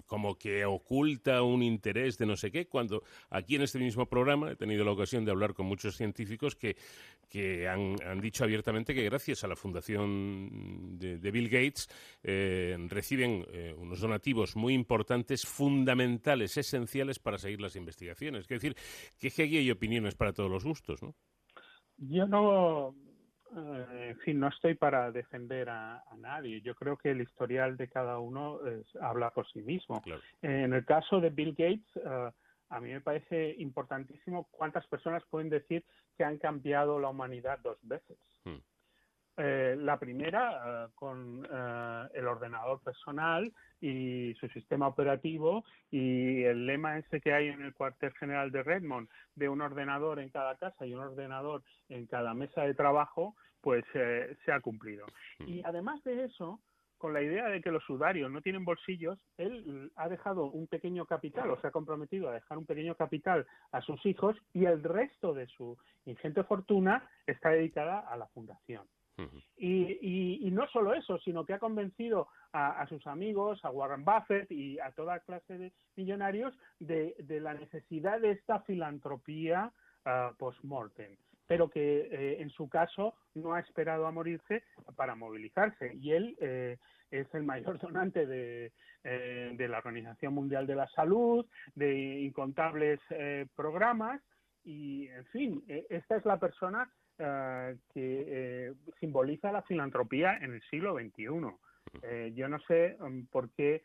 como que oculta un interés de no sé qué, cuando aquí en este mismo programa he tenido la ocasión de hablar con muchos científicos que, que han, dicho abiertamente que gracias a la fundación de, Bill Gates eh, reciben eh, unos donativos muy importantes, fundamentales, esenciales para seguir las investigaciones. Es decir, que, aquí hay opiniones para todos los gustos, ¿no? Yo no, eh, en fin, no estoy para defender a, nadie. Yo creo que el historial de cada uno habla por sí mismo. En el caso de Bill Gates, a mí me parece importantísimo cuántas personas pueden decir que han cambiado la humanidad dos veces. Hmm. Eh, la primera eh, con eh, el ordenador personal y su sistema operativo y el lema ese que hay en el cuartel general de Redmond de un ordenador en cada casa y un ordenador en cada mesa de trabajo, pues se ha cumplido. Y además de eso, con la idea de que los sudarios no tienen bolsillos, él ha dejado un pequeño capital o se ha comprometido a dejar un pequeño capital a sus hijos y el resto de su ingente fortuna está dedicada a la fundación. Y, no solo eso, sino que ha convencido a, sus amigos, a Warren Buffett y a toda clase de millonarios de, la necesidad de esta filantropía uh, post-mortem pero que eh, en su caso no ha esperado a morirse para movilizarse. Y él eh, es el mayor donante de, eh, de, la Organización Mundial de la Salud, de incontables programas, y en fin, esta es la persona que simboliza la filantropía en el siglo XXI. yo no sé um, por qué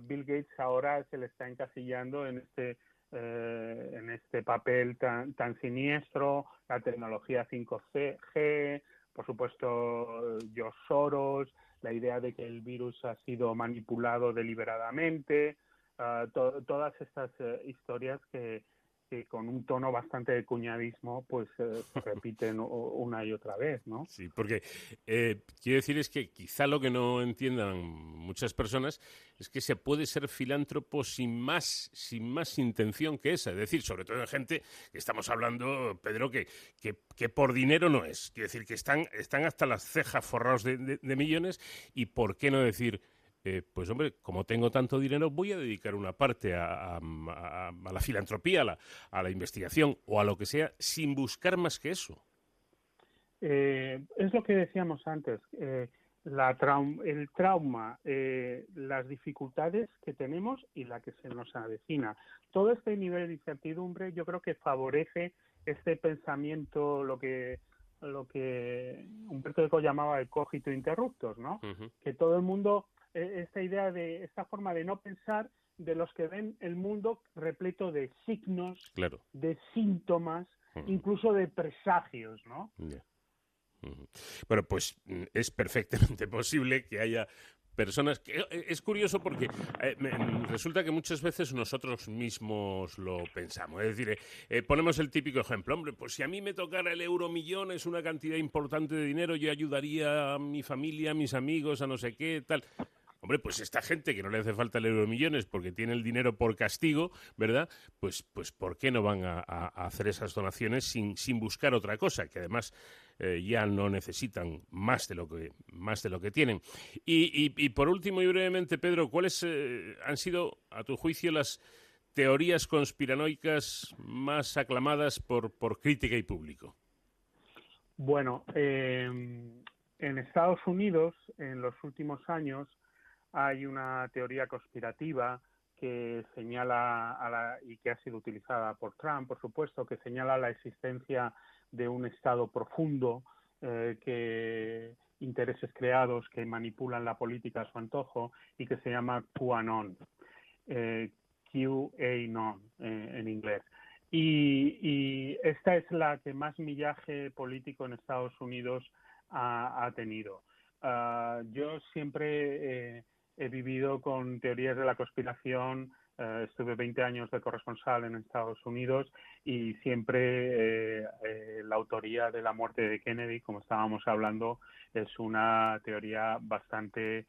Bill Gates ahora se le está encasillando en este eh, en este papel tan, tan siniestro, la tecnología 5G, por supuesto, George Soros, la idea de que el virus ha sido manipulado deliberadamente, uh, todas estas uh, historias que, que con un tono bastante de cuñadismo pues eh, repiten una y otra vez, ¿no? Sí, porque eh, quiero decir es que quizá lo que no entiendan muchas personas es que se puede ser filántropo sin más, sin más intención que esa. Es decir, sobre todo en gente que estamos hablando, Pedro, que, que, por dinero no es. Quiero decir que están, están hasta las cejas forrados de millones y por qué no decir eh, pues hombre, como tengo tanto dinero, voy a dedicar una parte a, la filantropía, a la, investigación o a lo que sea, sin buscar más que eso. Eh, es lo que decíamos antes. Eh, la el trauma, las dificultades que tenemos y la que se nos avecina. Todo este nivel de incertidumbre yo creo que favorece este pensamiento, lo que lo que Humberto Eco llamaba el cogito interruptos, ¿no? Que todo el mundo, esta idea de, esta forma de no pensar de los que ven el mundo repleto de signos, de síntomas, incluso de presagios, ¿no? Bueno, pues mm, es perfectamente posible que haya personas que eh, es curioso porque eh, resulta que muchas veces nosotros mismos lo pensamos. Es decir, eh, ponemos el típico ejemplo, hombre, pues si a mí me tocara el euromillón es una cantidad importante de dinero, yo ayudaría a mi familia, a mis amigos, a no sé qué, tal. Hombre, pues esta gente que no le hace falta el euro millones porque tiene el dinero por castigo, ¿verdad? Pues, pues ¿por qué no van a, hacer esas donaciones sin, buscar otra cosa? Que además eh, ya no necesitan más de lo que, más de lo que tienen. Y, por último y brevemente, Pedro, ¿cuáles eh, han sido, a tu juicio, las teorías conspiranoicas más aclamadas por, por crítica y público? Bueno, eh, en Estados Unidos, en los últimos años, hay una teoría conspirativa que señala a la, y que ha sido utilizada por Trump, por supuesto, que señala la existencia de un Estado profundo, eh, que intereses creados que manipulan la política a su antojo y que se llama QAnon, eh, QAnon eh, en inglés. Y, esta es la que más millaje político en Estados Unidos ha, tenido. Ah, yo siempre he vivido con teorías de la conspiración, eh, estuve 20 años de corresponsal en Estados Unidos y siempre eh, eh, la autoría de la muerte de Kennedy, como estábamos hablando, es una teoría bastante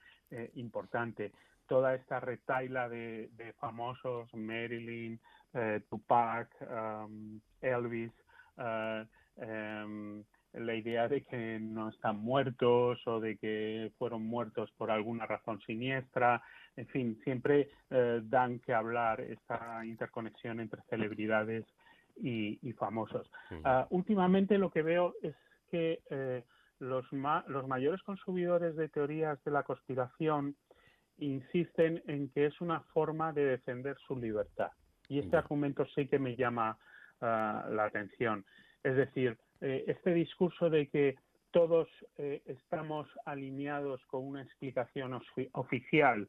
importante. Toda esta retaila de, famosos, Marilyn, Tupac, um, Elvis, um, la idea de que no están muertos o de que fueron muertos por alguna razón siniestra, en fin, siempre eh, dan que hablar esta interconexión entre celebridades y, famosos. Ah, últimamente lo que veo es que eh, los, los mayores consumidores de teorías de la conspiración insisten en que es una forma de defender su libertad. Y este argumento sí que me llama ah, la atención. Es decir, eh, este discurso de que todos eh, estamos alineados con una explicación oficial,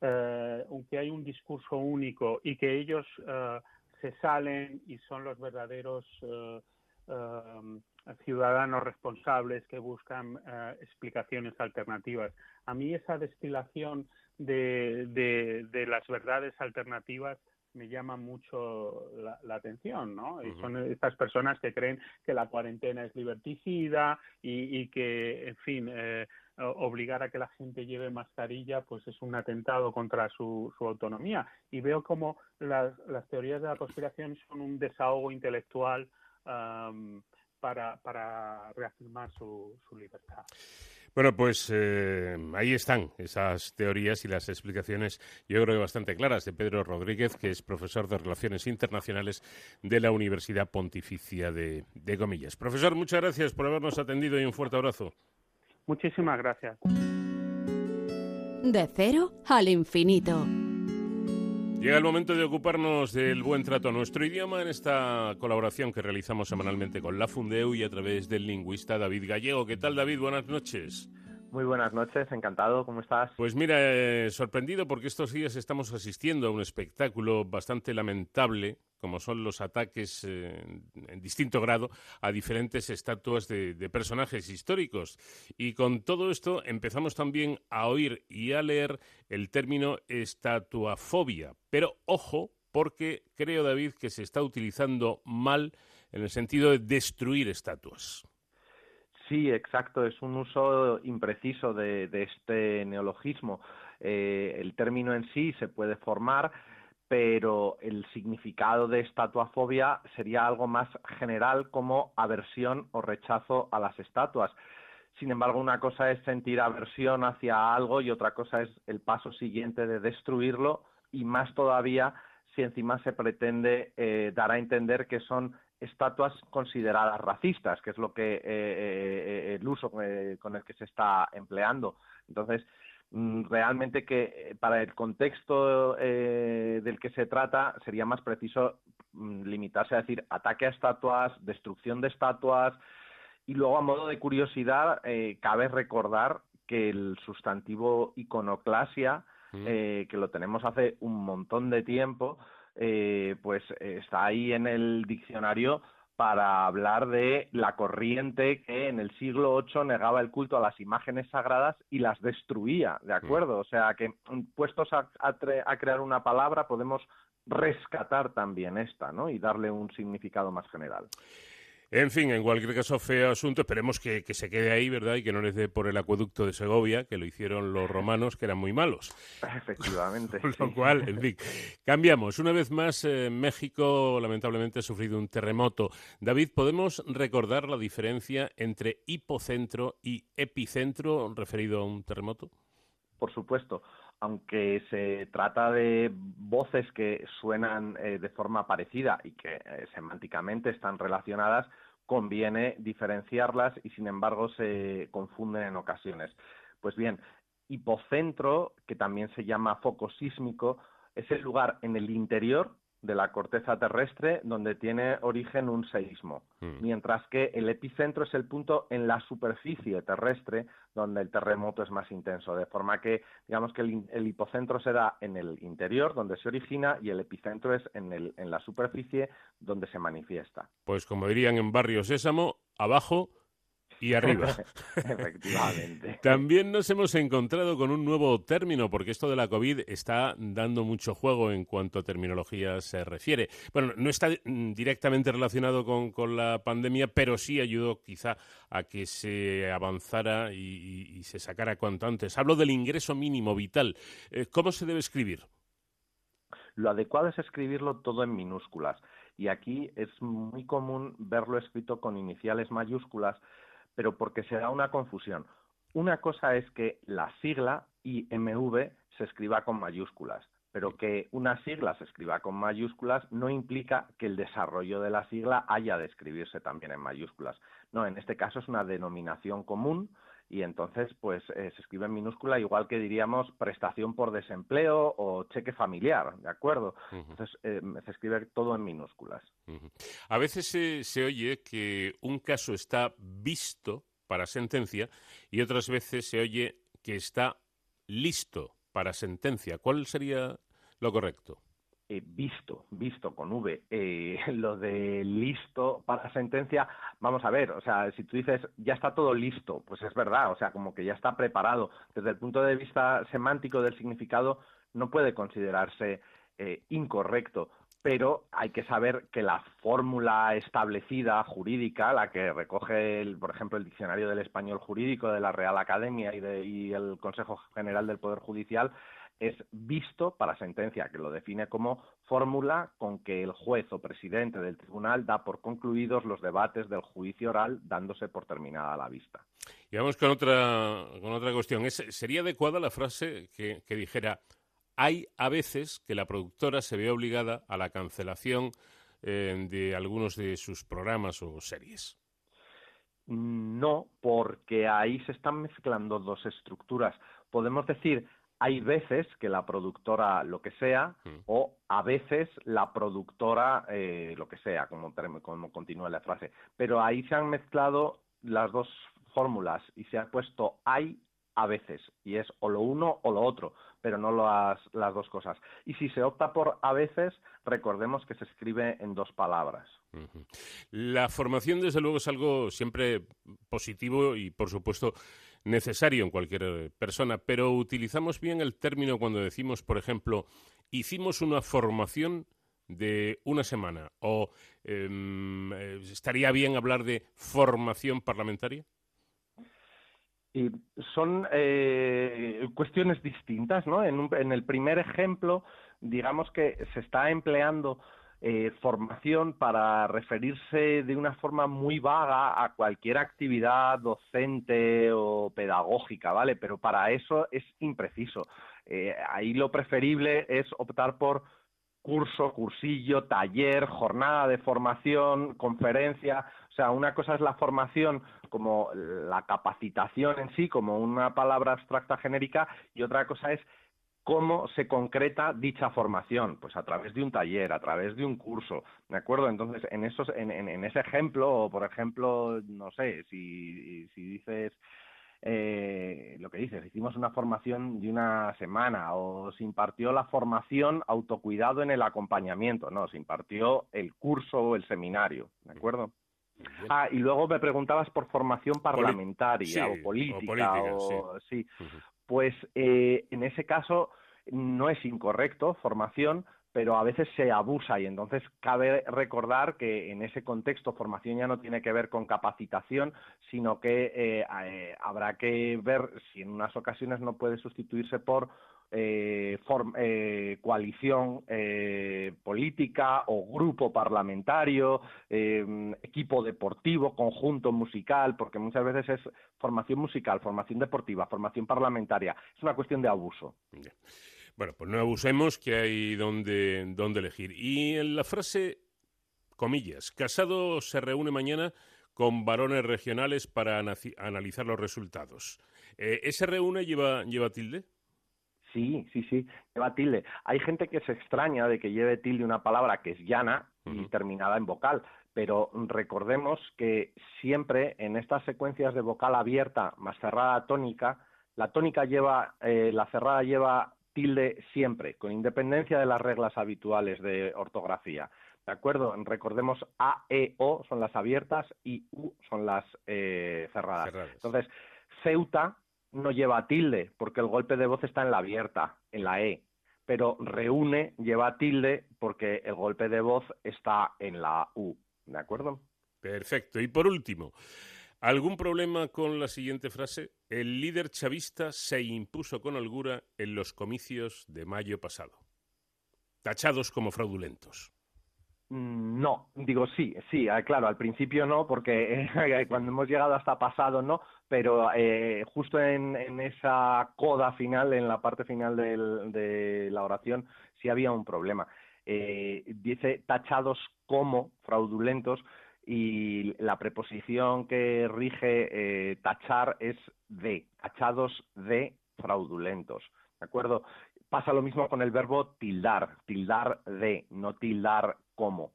eh, aunque hay un discurso único y que ellos se salen y son los verdaderos ciudadanos responsables que buscan explicaciones alternativas. A mí esa destilación de las verdades alternativas me llama mucho la, atención, ¿no? Y son estas personas que creen que la cuarentena es liberticida y, que, en fin, eh, obligar a que la gente lleve mascarilla, pues es un atentado contra su, autonomía. Y veo como las, teorías de la conspiración son un desahogo intelectual para, para reafirmar su, su libertad. Bueno, pues eh, ahí están esas teorías y las explicaciones, yo creo que bastante claras, de Pedro Rodríguez, que es profesor de Relaciones Internacionales de la Universidad Pontificia de, de Comillas. Profesor, muchas gracias por habernos atendido y un fuerte abrazo. Muchísimas gracias. De cero al infinito. Llega el momento de ocuparnos del buen trato a nuestro idioma en esta colaboración que realizamos semanalmente con la Fundeu y a través del lingüista David Gallego. ¿Qué tal, David? Buenas noches. Muy buenas noches, encantado, ¿cómo estás? Pues mira, eh, sorprendido porque estos días estamos asistiendo a un espectáculo bastante lamentable, como son los ataques eh, en distinto grado a diferentes estatuas de, personajes históricos. Y con todo esto empezamos también a oír y a leer el término estatuafobia. Pero ojo, porque creo, David, que se está utilizando mal en el sentido de destruir estatuas. Sí, exacto, es un uso impreciso de, este neologismo. Eh, el término en sí se puede formar, pero el significado de estatuafobia sería algo más general como aversión o rechazo a las estatuas. Sin embargo, una cosa es sentir aversión hacia algo y otra cosa es el paso siguiente de destruirlo y más todavía si encima se pretende eh, dar a entender que son estatuas consideradas racistas, que es lo que eh, el uso con el que se está empleando. Entonces, realmente que para el contexto del que se trata sería más preciso mm, limitarse a decir ataque a estatuas, destrucción de estatuas, y luego, a modo de curiosidad, eh, cabe recordar que el sustantivo iconoclasia, mm. eh, que lo tenemos hace un montón de tiempo, eh, pues está ahí en el diccionario para hablar de la corriente que en el siglo VIII negaba el culto a las imágenes sagradas y las destruía, ¿de mm. acuerdo? O sea que puestos a, a, crear una palabra podemos rescatar también esta, ¿no? Y darle un significado más general. En fin, en cualquier caso, feo asunto. Esperemos que, se quede ahí, ¿verdad? Y que no les dé por el acueducto de Segovia, que lo hicieron los romanos, que eran muy malos. Efectivamente. Con lo cual, en fin, cambiamos. Una vez más, eh, México lamentablemente ha sufrido un terremoto. David, ¿podemos recordar la diferencia entre hipocentro y epicentro referido a un terremoto? Por supuesto aunque se trata de voces que suenan eh, de forma parecida y que eh, semánticamente están relacionadas, conviene diferenciarlas y sin embargo se confunden en ocasiones. Pues bien, hipocentro, que también se llama foco sísmico, es el lugar en el interior de la corteza terrestre donde tiene origen un seísmo, hmm. mientras que el epicentro es el punto en la superficie terrestre donde el terremoto es más intenso, de forma que digamos que el, hipocentro se da en el interior donde se origina y el epicentro es en, el, en la superficie donde se manifiesta. Pues como dirían en Barrio Sésamo, abajo y arriba. Efectivamente. También nos hemos encontrado con un nuevo término, porque esto de la COVID está dando mucho juego en cuanto a terminología se refiere. Bueno, no está directamente relacionado con, la pandemia, pero sí ayudó quizá a que se avanzara y, se sacara cuanto antes. Hablo del ingreso mínimo vital. Eh, ¿Cómo se debe escribir? Lo adecuado es escribirlo todo en minúsculas. Y aquí es muy común verlo escrito con iniciales mayúsculas pero porque se da una confusión. Una cosa es que la sigla IMV se escriba con mayúsculas, pero que una sigla se escriba con mayúsculas no implica que el desarrollo de la sigla haya de escribirse también en mayúsculas. No, en este caso es una denominación común y entonces pues eh, se escribe en minúscula igual que diríamos prestación por desempleo o cheque familiar, ¿de acuerdo? Entonces eh, se escribe todo en minúsculas. A veces se oye que un caso está visto para sentencia y otras veces se oye que está listo para sentencia. ¿Cuál sería lo correcto? Eh, visto, visto con V, eh, lo de listo para sentencia, vamos a ver, o sea, si tú dices ya está todo listo, pues es verdad, o sea, como que ya está preparado. Desde el punto de vista semántico del significado, no puede considerarse eh, incorrecto, pero hay que saber que la fórmula establecida jurídica, la que recoge, el, por ejemplo, el Diccionario del Español Jurídico de la Real Academia y, de, y el Consejo General del Poder Judicial, es visto para sentencia, que lo define como fórmula con que el juez o presidente del tribunal da por concluidos los debates del juicio oral, dándose por terminada la vista. Y vamos con otra, con otra cuestión. ¿Sería adecuada la frase que, dijera, hay a veces que la productora se ve obligada a la cancelación eh, de algunos de sus programas o series? No, porque ahí se están mezclando dos estructuras. Podemos decir, hay veces que la productora lo que sea mm. o a veces la productora eh, lo que sea, como, como continúa la frase. Pero ahí se han mezclado las dos fórmulas y se ha puesto hay a veces y es o lo uno o lo otro, pero no las, las dos cosas. Y si se opta por a veces, recordemos que se escribe en dos palabras. La formación, desde luego, es algo siempre positivo y, por supuesto, necesario en cualquier eh, persona, pero utilizamos bien el término cuando decimos, por ejemplo, hicimos una formación de una semana o em, eh, estaría bien hablar de formación parlamentaria. Y son eh, cuestiones distintas, ¿no? En, en, el primer ejemplo, digamos que se está empleando eh, formación para referirse de una forma muy vaga a cualquier actividad docente o pedagógica, ¿vale? Pero para eso es impreciso. Eh, ahí lo preferible es optar por curso, cursillo, taller, jornada de formación, conferencia. O sea, una cosa es la formación como la capacitación en sí, como una palabra abstracta genérica, y otra cosa es cómo se concreta dicha formación, pues a través de un taller, a través de un curso, ¿de acuerdo? Entonces, en esos, en, en, ese ejemplo, o por ejemplo, no sé, si, si dices eh, lo que dices, hicimos una formación de una semana o se impartió la formación autocuidado en el acompañamiento, no, se impartió el curso o el seminario, ¿de acuerdo? Ah, y luego me preguntabas por formación parlamentaria o política, o, sí. Pues eh, en ese caso no es incorrecto formación, pero a veces se abusa y entonces cabe recordar que en ese contexto formación ya no tiene que ver con capacitación, sino que eh, eh, habrá que ver si en unas ocasiones no puede sustituirse por eh, coalición política o grupo parlamentario, equipo deportivo, conjunto musical, porque muchas veces es formación musical, formación deportiva, formación parlamentaria. Es una cuestión de abuso. Bueno, pues no abusemos que hay donde, donde elegir. Y en la frase, comillas, Casado se reúne mañana con varones regionales para analizar los resultados. Eh, ¿Ese reúne lleva, lleva tilde? Sí, sí, sí, lleva tilde. Hay gente que se extraña de que lleve tilde una palabra que es llana y terminada en vocal, pero recordemos que siempre en estas secuencias de vocal abierta más cerrada tónica, la tónica lleva, eh, la cerrada lleva tilde siempre, con independencia de las reglas habituales de ortografía. ¿De acuerdo? Recordemos A, E, O son las abiertas y U son las eh, cerradas. Entonces, Ceuta no lleva tilde porque el golpe de voz está en la abierta, en la E. Pero reúne lleva tilde porque el golpe de voz está en la U. ¿De acuerdo? Perfecto. Y por último, ¿Algún problema con la siguiente frase? El líder chavista se impuso con holgura en los comicios de mayo pasado. Tachados como fraudulentos. Mm, no, digo sí, sí, ah, claro, al principio no, porque cuando hemos llegado hasta pasado no, pero eh, justo en, esa coda final, en la parte final de la oración, sí había un problema. Eh, dice tachados como fraudulentos, y la preposición que rige eh, tachar es de, tachados de fraudulentos, ¿de acuerdo? Pasa lo mismo con el verbo tildar, tildar de, no tildar como.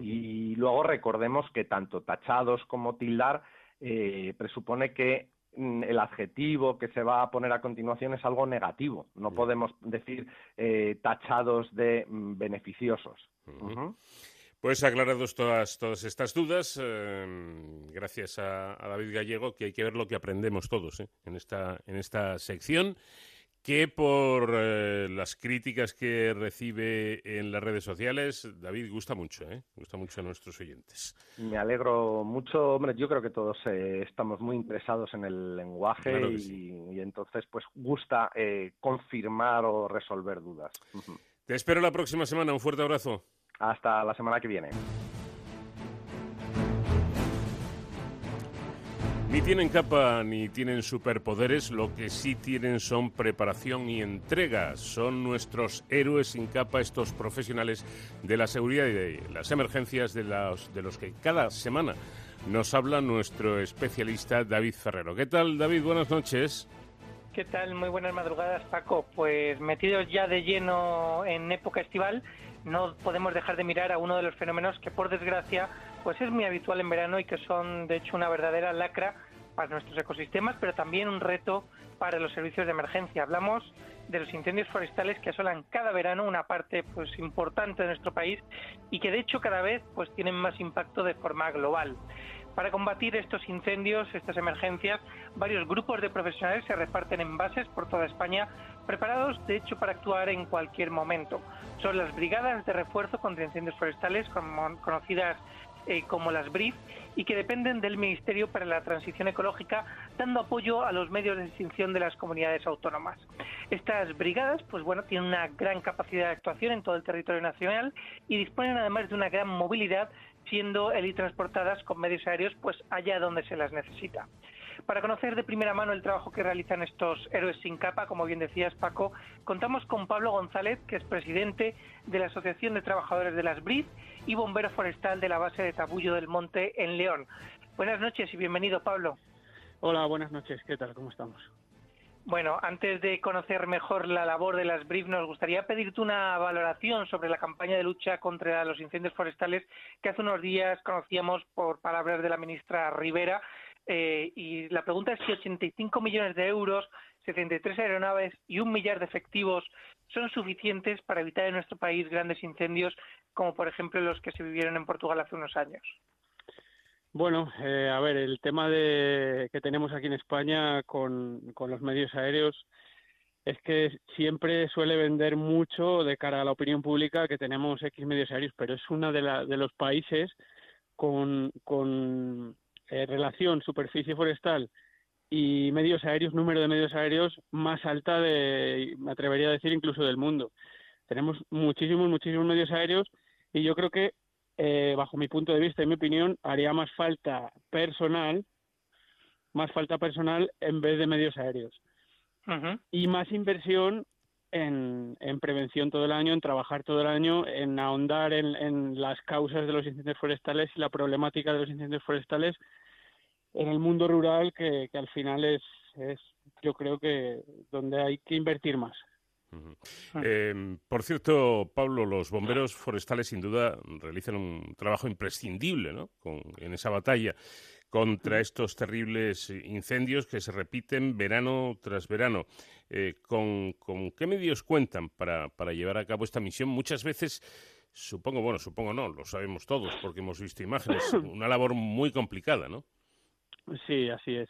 Y luego recordemos que tanto tachados como tildar eh, presupone que mm, el adjetivo que se va a poner a continuación es algo negativo. No podemos decir eh, tachados de mm, beneficiosos. Pues aclarados todas, todas estas dudas, em, gracias a, David Gallego, que hay que ver lo que aprendemos todos ¿eh? en, esta, en esta sección, que por eh, las críticas que recibe en las redes sociales, David gusta mucho, ¿eh? gusta mucho a nuestros oyentes. Me alegro mucho, hombre, yo creo que todos eh, estamos muy interesados en el lenguaje y, entonces pues gusta confirmar o resolver dudas. Te espero la próxima semana, un fuerte abrazo. Hasta la semana que viene. Ni tienen capa ni tienen superpoderes, lo que sí tienen son preparación y entrega. Son nuestros héroes sin capa estos profesionales de la seguridad y de las emergencias de los, de los que cada semana nos habla nuestro especialista David Ferrero. ¿Qué tal, David? Buenas noches. ¿Qué tal? Muy buenas madrugadas, Paco. Pues metidos ya de lleno en época estival, no podemos dejar de mirar a uno de los fenómenos que por desgracia pues es muy habitual en verano y que son de hecho una verdadera lacra para nuestros ecosistemas, pero también un reto para los servicios de emergencia. Hablamos de los incendios forestales que asolan cada verano una parte pues importante de nuestro país y que de hecho cada vez pues tienen más impacto de forma global. Para combatir estos incendios, estas emergencias, varios grupos de profesionales se reparten en bases por toda España, preparados de hecho para actuar en cualquier momento. Son las brigadas de refuerzo contra incendios forestales, conocidas eh, como las BRIF, y que dependen del Ministerio para la Transición Ecológica, dando apoyo a los medios de extinción de las comunidades autónomas. Estas brigadas, pues bueno, tienen una gran capacidad de actuación en todo el territorio nacional y disponen además de una gran movilidad siendo transportadas con medios aéreos pues allá donde se las necesita. Para conocer de primera mano el trabajo que realizan estos héroes sin capa, como bien decías Paco, contamos con Pablo González, que es presidente de la Asociación de Trabajadores de las BRID y bombero forestal de la base de Tabullo del Monte en León. Buenas noches y bienvenido, Pablo. Hola, buenas noches. ¿Qué tal? ¿Cómo estamos? Bueno, antes de conocer mejor la labor de las BRIF, nos gustaría pedirte una valoración sobre la campaña de lucha contra los incendios forestales que hace unos días conocíamos por palabras de la ministra Rivera. Eh, y la pregunta es si 85 millones de euros, 73 aeronaves y un millar de efectivos son suficientes para evitar en nuestro país grandes incendios como por ejemplo los que se vivieron en Portugal hace unos años. Bueno, eh, a ver, el tema de, que tenemos aquí en España con, los medios aéreos es que siempre suele vender mucho de cara a la opinión pública que tenemos X medios aéreos, pero es uno de, de los países con, con eh, relación superficie forestal y medios aéreos, número de medios aéreos más alta de, me atrevería a decir, incluso del mundo. Tenemos muchísimos, muchísimos medios aéreos y yo creo que eh, bajo mi punto de vista y mi opinión, haría más falta personal, más falta personal en vez de medios aéreos. Y más inversión en, prevención todo el año, en trabajar todo el año, en ahondar en, las causas de los incendios forestales y la problemática de los incendios forestales en el mundo rural, que, que al final es, es, yo creo que donde hay que invertir más. Em, por cierto, Pablo, los bomberos forestales sin duda realizan un trabajo imprescindible ¿no? en esa batalla contra estos terribles incendios que se repiten verano tras verano. Eh, ¿con, qué medios cuentan para, para llevar a cabo esta misión? Muchas veces supongo, bueno, supongo no, lo sabemos todos porque hemos visto imágenes, una labor muy complicada, ¿no? Sí, así es.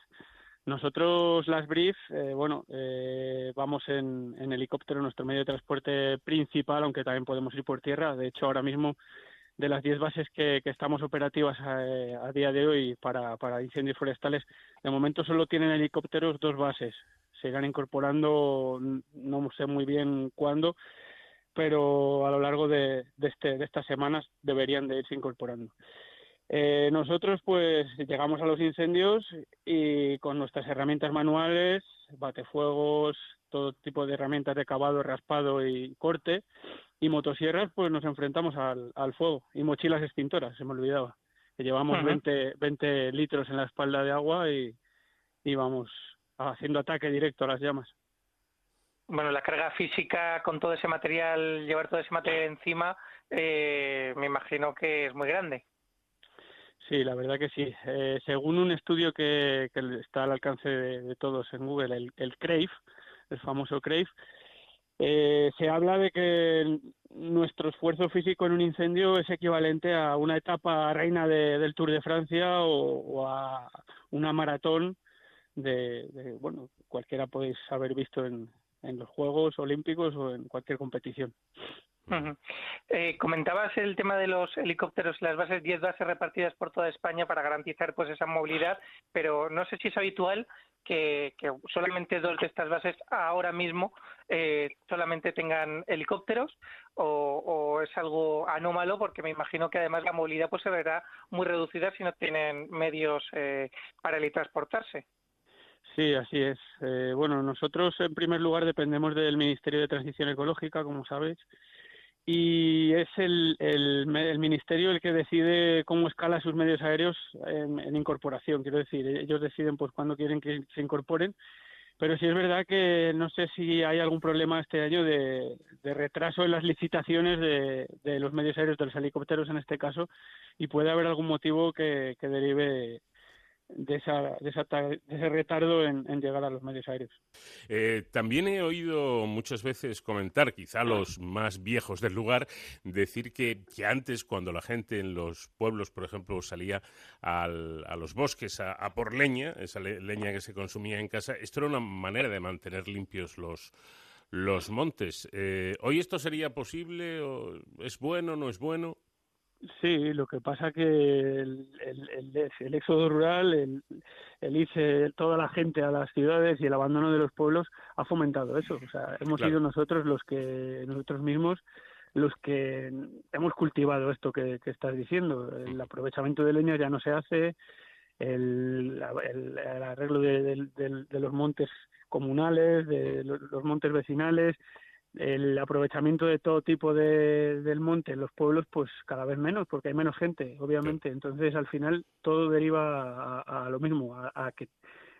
Nosotros, las Brief, eh, bueno, eh, vamos en, helicóptero, nuestro medio de transporte principal, aunque también podemos ir por tierra. De hecho, ahora mismo, de las 10 bases que, estamos operativas eh, a, día de hoy para, para incendios forestales, de momento solo tienen helicópteros dos bases. Se irán incorporando, no sé muy bien cuándo, pero a lo largo de, de, este, de estas semanas deberían de irse incorporando. Eh, nosotros pues llegamos a los incendios y con nuestras herramientas manuales, batefuegos, todo tipo de herramientas de cavado, raspado y corte y motosierras, pues nos enfrentamos al, fuego y mochilas extintoras, se me olvidaba. Que llevamos 20, 20 litros en la espalda de agua y, y vamos haciendo ataque directo a las llamas. Bueno, la carga física con todo ese material, llevar todo ese material encima, eh, me imagino que es muy grande. Sí, la verdad que sí. Eh, según un estudio que, está al alcance de, todos en Google, el, el CRAVE, el famoso CRAVE, eh, se habla de que nuestro esfuerzo físico en un incendio es equivalente a una etapa reina del Tour de Francia o, a una maratón de, bueno, cualquiera podéis haber visto en, en los Juegos Olímpicos o en cualquier competición. Eh, comentabas el tema de los helicópteros las bases, 10 bases repartidas por toda España para garantizar pues esa movilidad, pero no sé si es habitual que, solamente dos de estas bases ahora mismo eh, solamente tengan helicópteros o, es algo anómalo porque me imagino que además la movilidad pues se verá muy reducida si no tienen medios eh, para transportarse. Sí, así es. Eh, bueno, nosotros en primer lugar dependemos del Ministerio de Transición Ecológica, como sabéis, y es el, el, ministerio el que decide cómo escala sus medios aéreos en, incorporación. Quiero decir, ellos deciden pues cuándo quieren que se incorporen, pero sí es verdad que no sé si hay algún problema este año de, retraso en las licitaciones de, de, los medios aéreos, de los helicópteros en este caso, y puede haber algún motivo que, que derive de, esa, de, ese retardo en, llegar a los medios aéreos. Eh, también he oído muchas veces comentar, quizá los más viejos del lugar, decir que, que antes, cuando la gente en los pueblos, por ejemplo, salía a los bosques a, por leña, esa leña que se consumía en casa, esto era una manera de mantener limpios los, los montes. Eh, ¿Hoy esto sería posible? O ¿Es bueno? ¿No es bueno? Sí, lo que pasa que el, el, éxodo rural, el, el irse toda la gente a las ciudades y el abandono de los pueblos ha fomentado eso. O sea, hemos sido nosotros los que, nosotros mismos, los que hemos cultivado esto que, que estás diciendo. El aprovechamiento de leña ya no se hace, el, arreglo de, los montes comunales, de los montes vecinales, el aprovechamiento de todo tipo de, del monte en los pueblos, pues cada vez menos, porque hay menos gente, obviamente. Entonces, al final, todo deriva a, lo mismo, a, que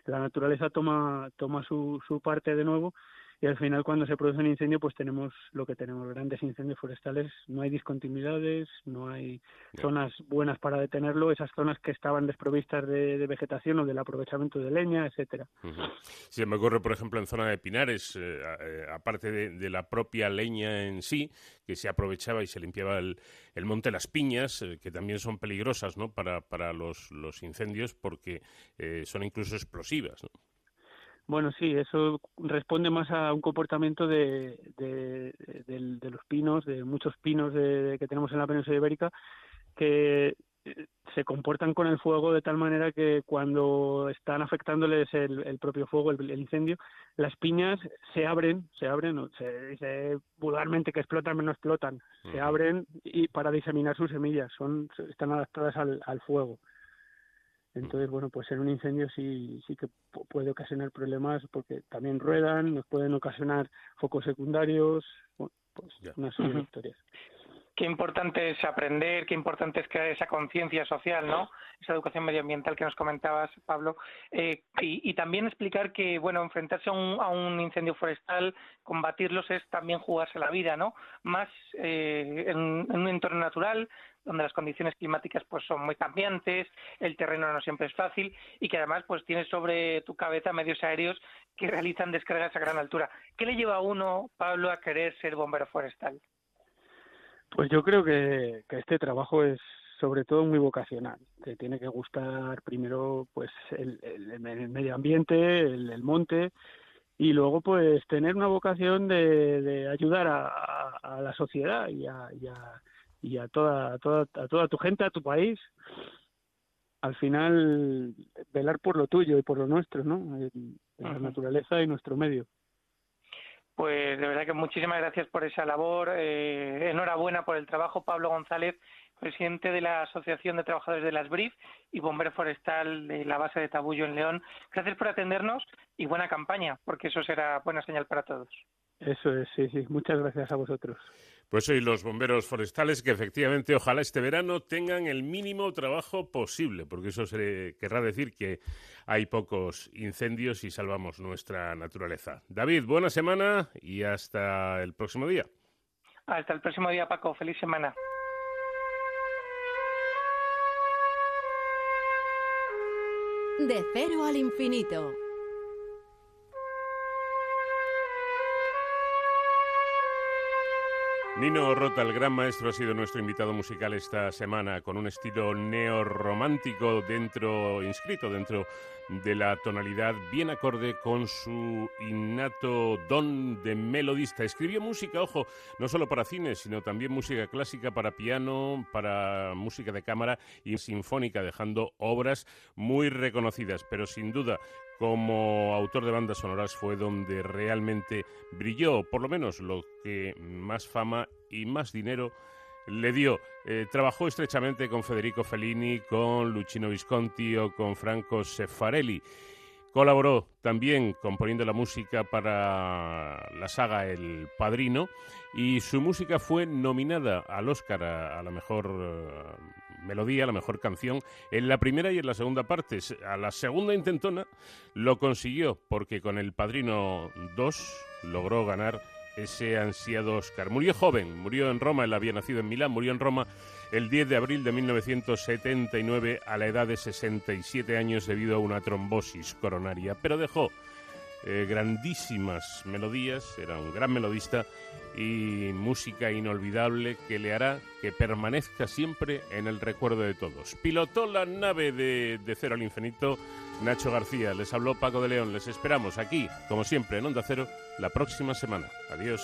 la naturaleza toma, toma su, su parte de nuevo y al final cuando se produce un incendio pues tenemos lo que tenemos, grandes incendios forestales, no hay discontinuidades, no hay zonas buenas para detenerlo, esas zonas que estaban desprovistas de, vegetación o del aprovechamiento de leña, etcétera. Si me ocurre, por ejemplo, en zona de Pinares, eh, eh, aparte de, la propia leña en sí, que se aprovechaba y se limpiaba el, monte Las Piñas, eh, que también son peligrosas ¿no? para, para los, los incendios porque son incluso explosivas. ¿no? Bueno, sí, eso responde más a un comportamiento de, de, los pinos, de muchos pinos que tenemos en la península ibérica, que eh, se comportan con el fuego de tal manera que cuando están afectándoles el, propio fuego, el, incendio, las piñas se abren, se abren, se dice vulgarmente que explotan, no explotan, se abren y para diseminar sus semillas, son están adaptadas al, al fuego. Entonces, bueno, pues en un incendio sí, sí que puede ocasionar problemas porque también ruedan, nos pueden ocasionar focos secundarios, pues una serie de historias qué importante es aprender, qué importante es crear esa conciencia social, ¿no? Esa educación medioambiental que nos comentabas, Pablo. Eh, y, también explicar que, bueno, enfrentarse a un, incendio forestal, combatirlos es también jugarse la vida, ¿no? Más eh, en, un entorno natural, donde las condiciones climáticas pues son muy cambiantes, el terreno no siempre es fácil y que además pues tienes sobre tu cabeza medios aéreos que realizan descargas a gran altura. ¿Qué le lleva a uno, Pablo, a querer ser bombero forestal? Pues yo creo que, este trabajo es sobre todo muy vocacional. Te tiene que gustar primero pues el, medio ambiente, el, monte y luego pues tener una vocación de, ayudar a, la sociedad y a, toda, toda, a toda tu gente, a tu país. Al final velar por lo tuyo y por lo nuestro, ¿no? la naturaleza y nuestro medio. Pues de verdad que muchísimas gracias por esa labor. Eh, enhorabuena por el trabajo, Pablo González, presidente de la Asociación de Trabajadores de las BRIF y bombero forestal de la base de Tabullo en León. Gracias por atendernos y buena campaña, porque eso será buena señal para todos. Eso es, sí, sí. Muchas gracias a vosotros. Pues soy los bomberos forestales que efectivamente ojalá este verano tengan el mínimo trabajo posible, porque eso se querrá decir que hay pocos incendios y salvamos nuestra naturaleza. David, buena semana y hasta el próximo día. Hasta el próximo día, Paco. Feliz semana. De cero al infinito. Nino Rota, el gran maestro, ha sido nuestro invitado musical esta semana con un estilo neorromántico dentro, inscrito dentro de la tonalidad bien acorde con su innato don de melodista. Escribió música, ojo, no solo para cine, sino también música clásica para piano, para música de cámara y sinfónica, dejando obras muy reconocidas, pero sin duda como autor de bandas sonoras fue donde realmente brilló, por lo menos lo que más fama y más dinero le dio. Eh, trabajó estrechamente con Federico Fellini, con Luchino Visconti o con Franco Seffarelli. Colaboró también componiendo la música para la saga El Padrino y su música fue nominada al Oscar a, la mejor eh, melodía, a la mejor canción en la primera y en la segunda parte. A la segunda intentona lo consiguió porque con El Padrino 2 logró ganar ese ansiado Oscar. Murió joven, murió en Roma, él había nacido en Milán, murió en Roma el 10 de abril de 1979 a la edad de 67 años debido a una trombosis coronaria, pero dejó eh, grandísimas melodías, era un gran melodista y música inolvidable que le hará que permanezca siempre en el recuerdo de todos. Pilotó la nave de, de Cero al Infinito Nacho García, les habló Paco de León, les esperamos aquí, como siempre, en Onda Cero, la próxima semana. Adiós.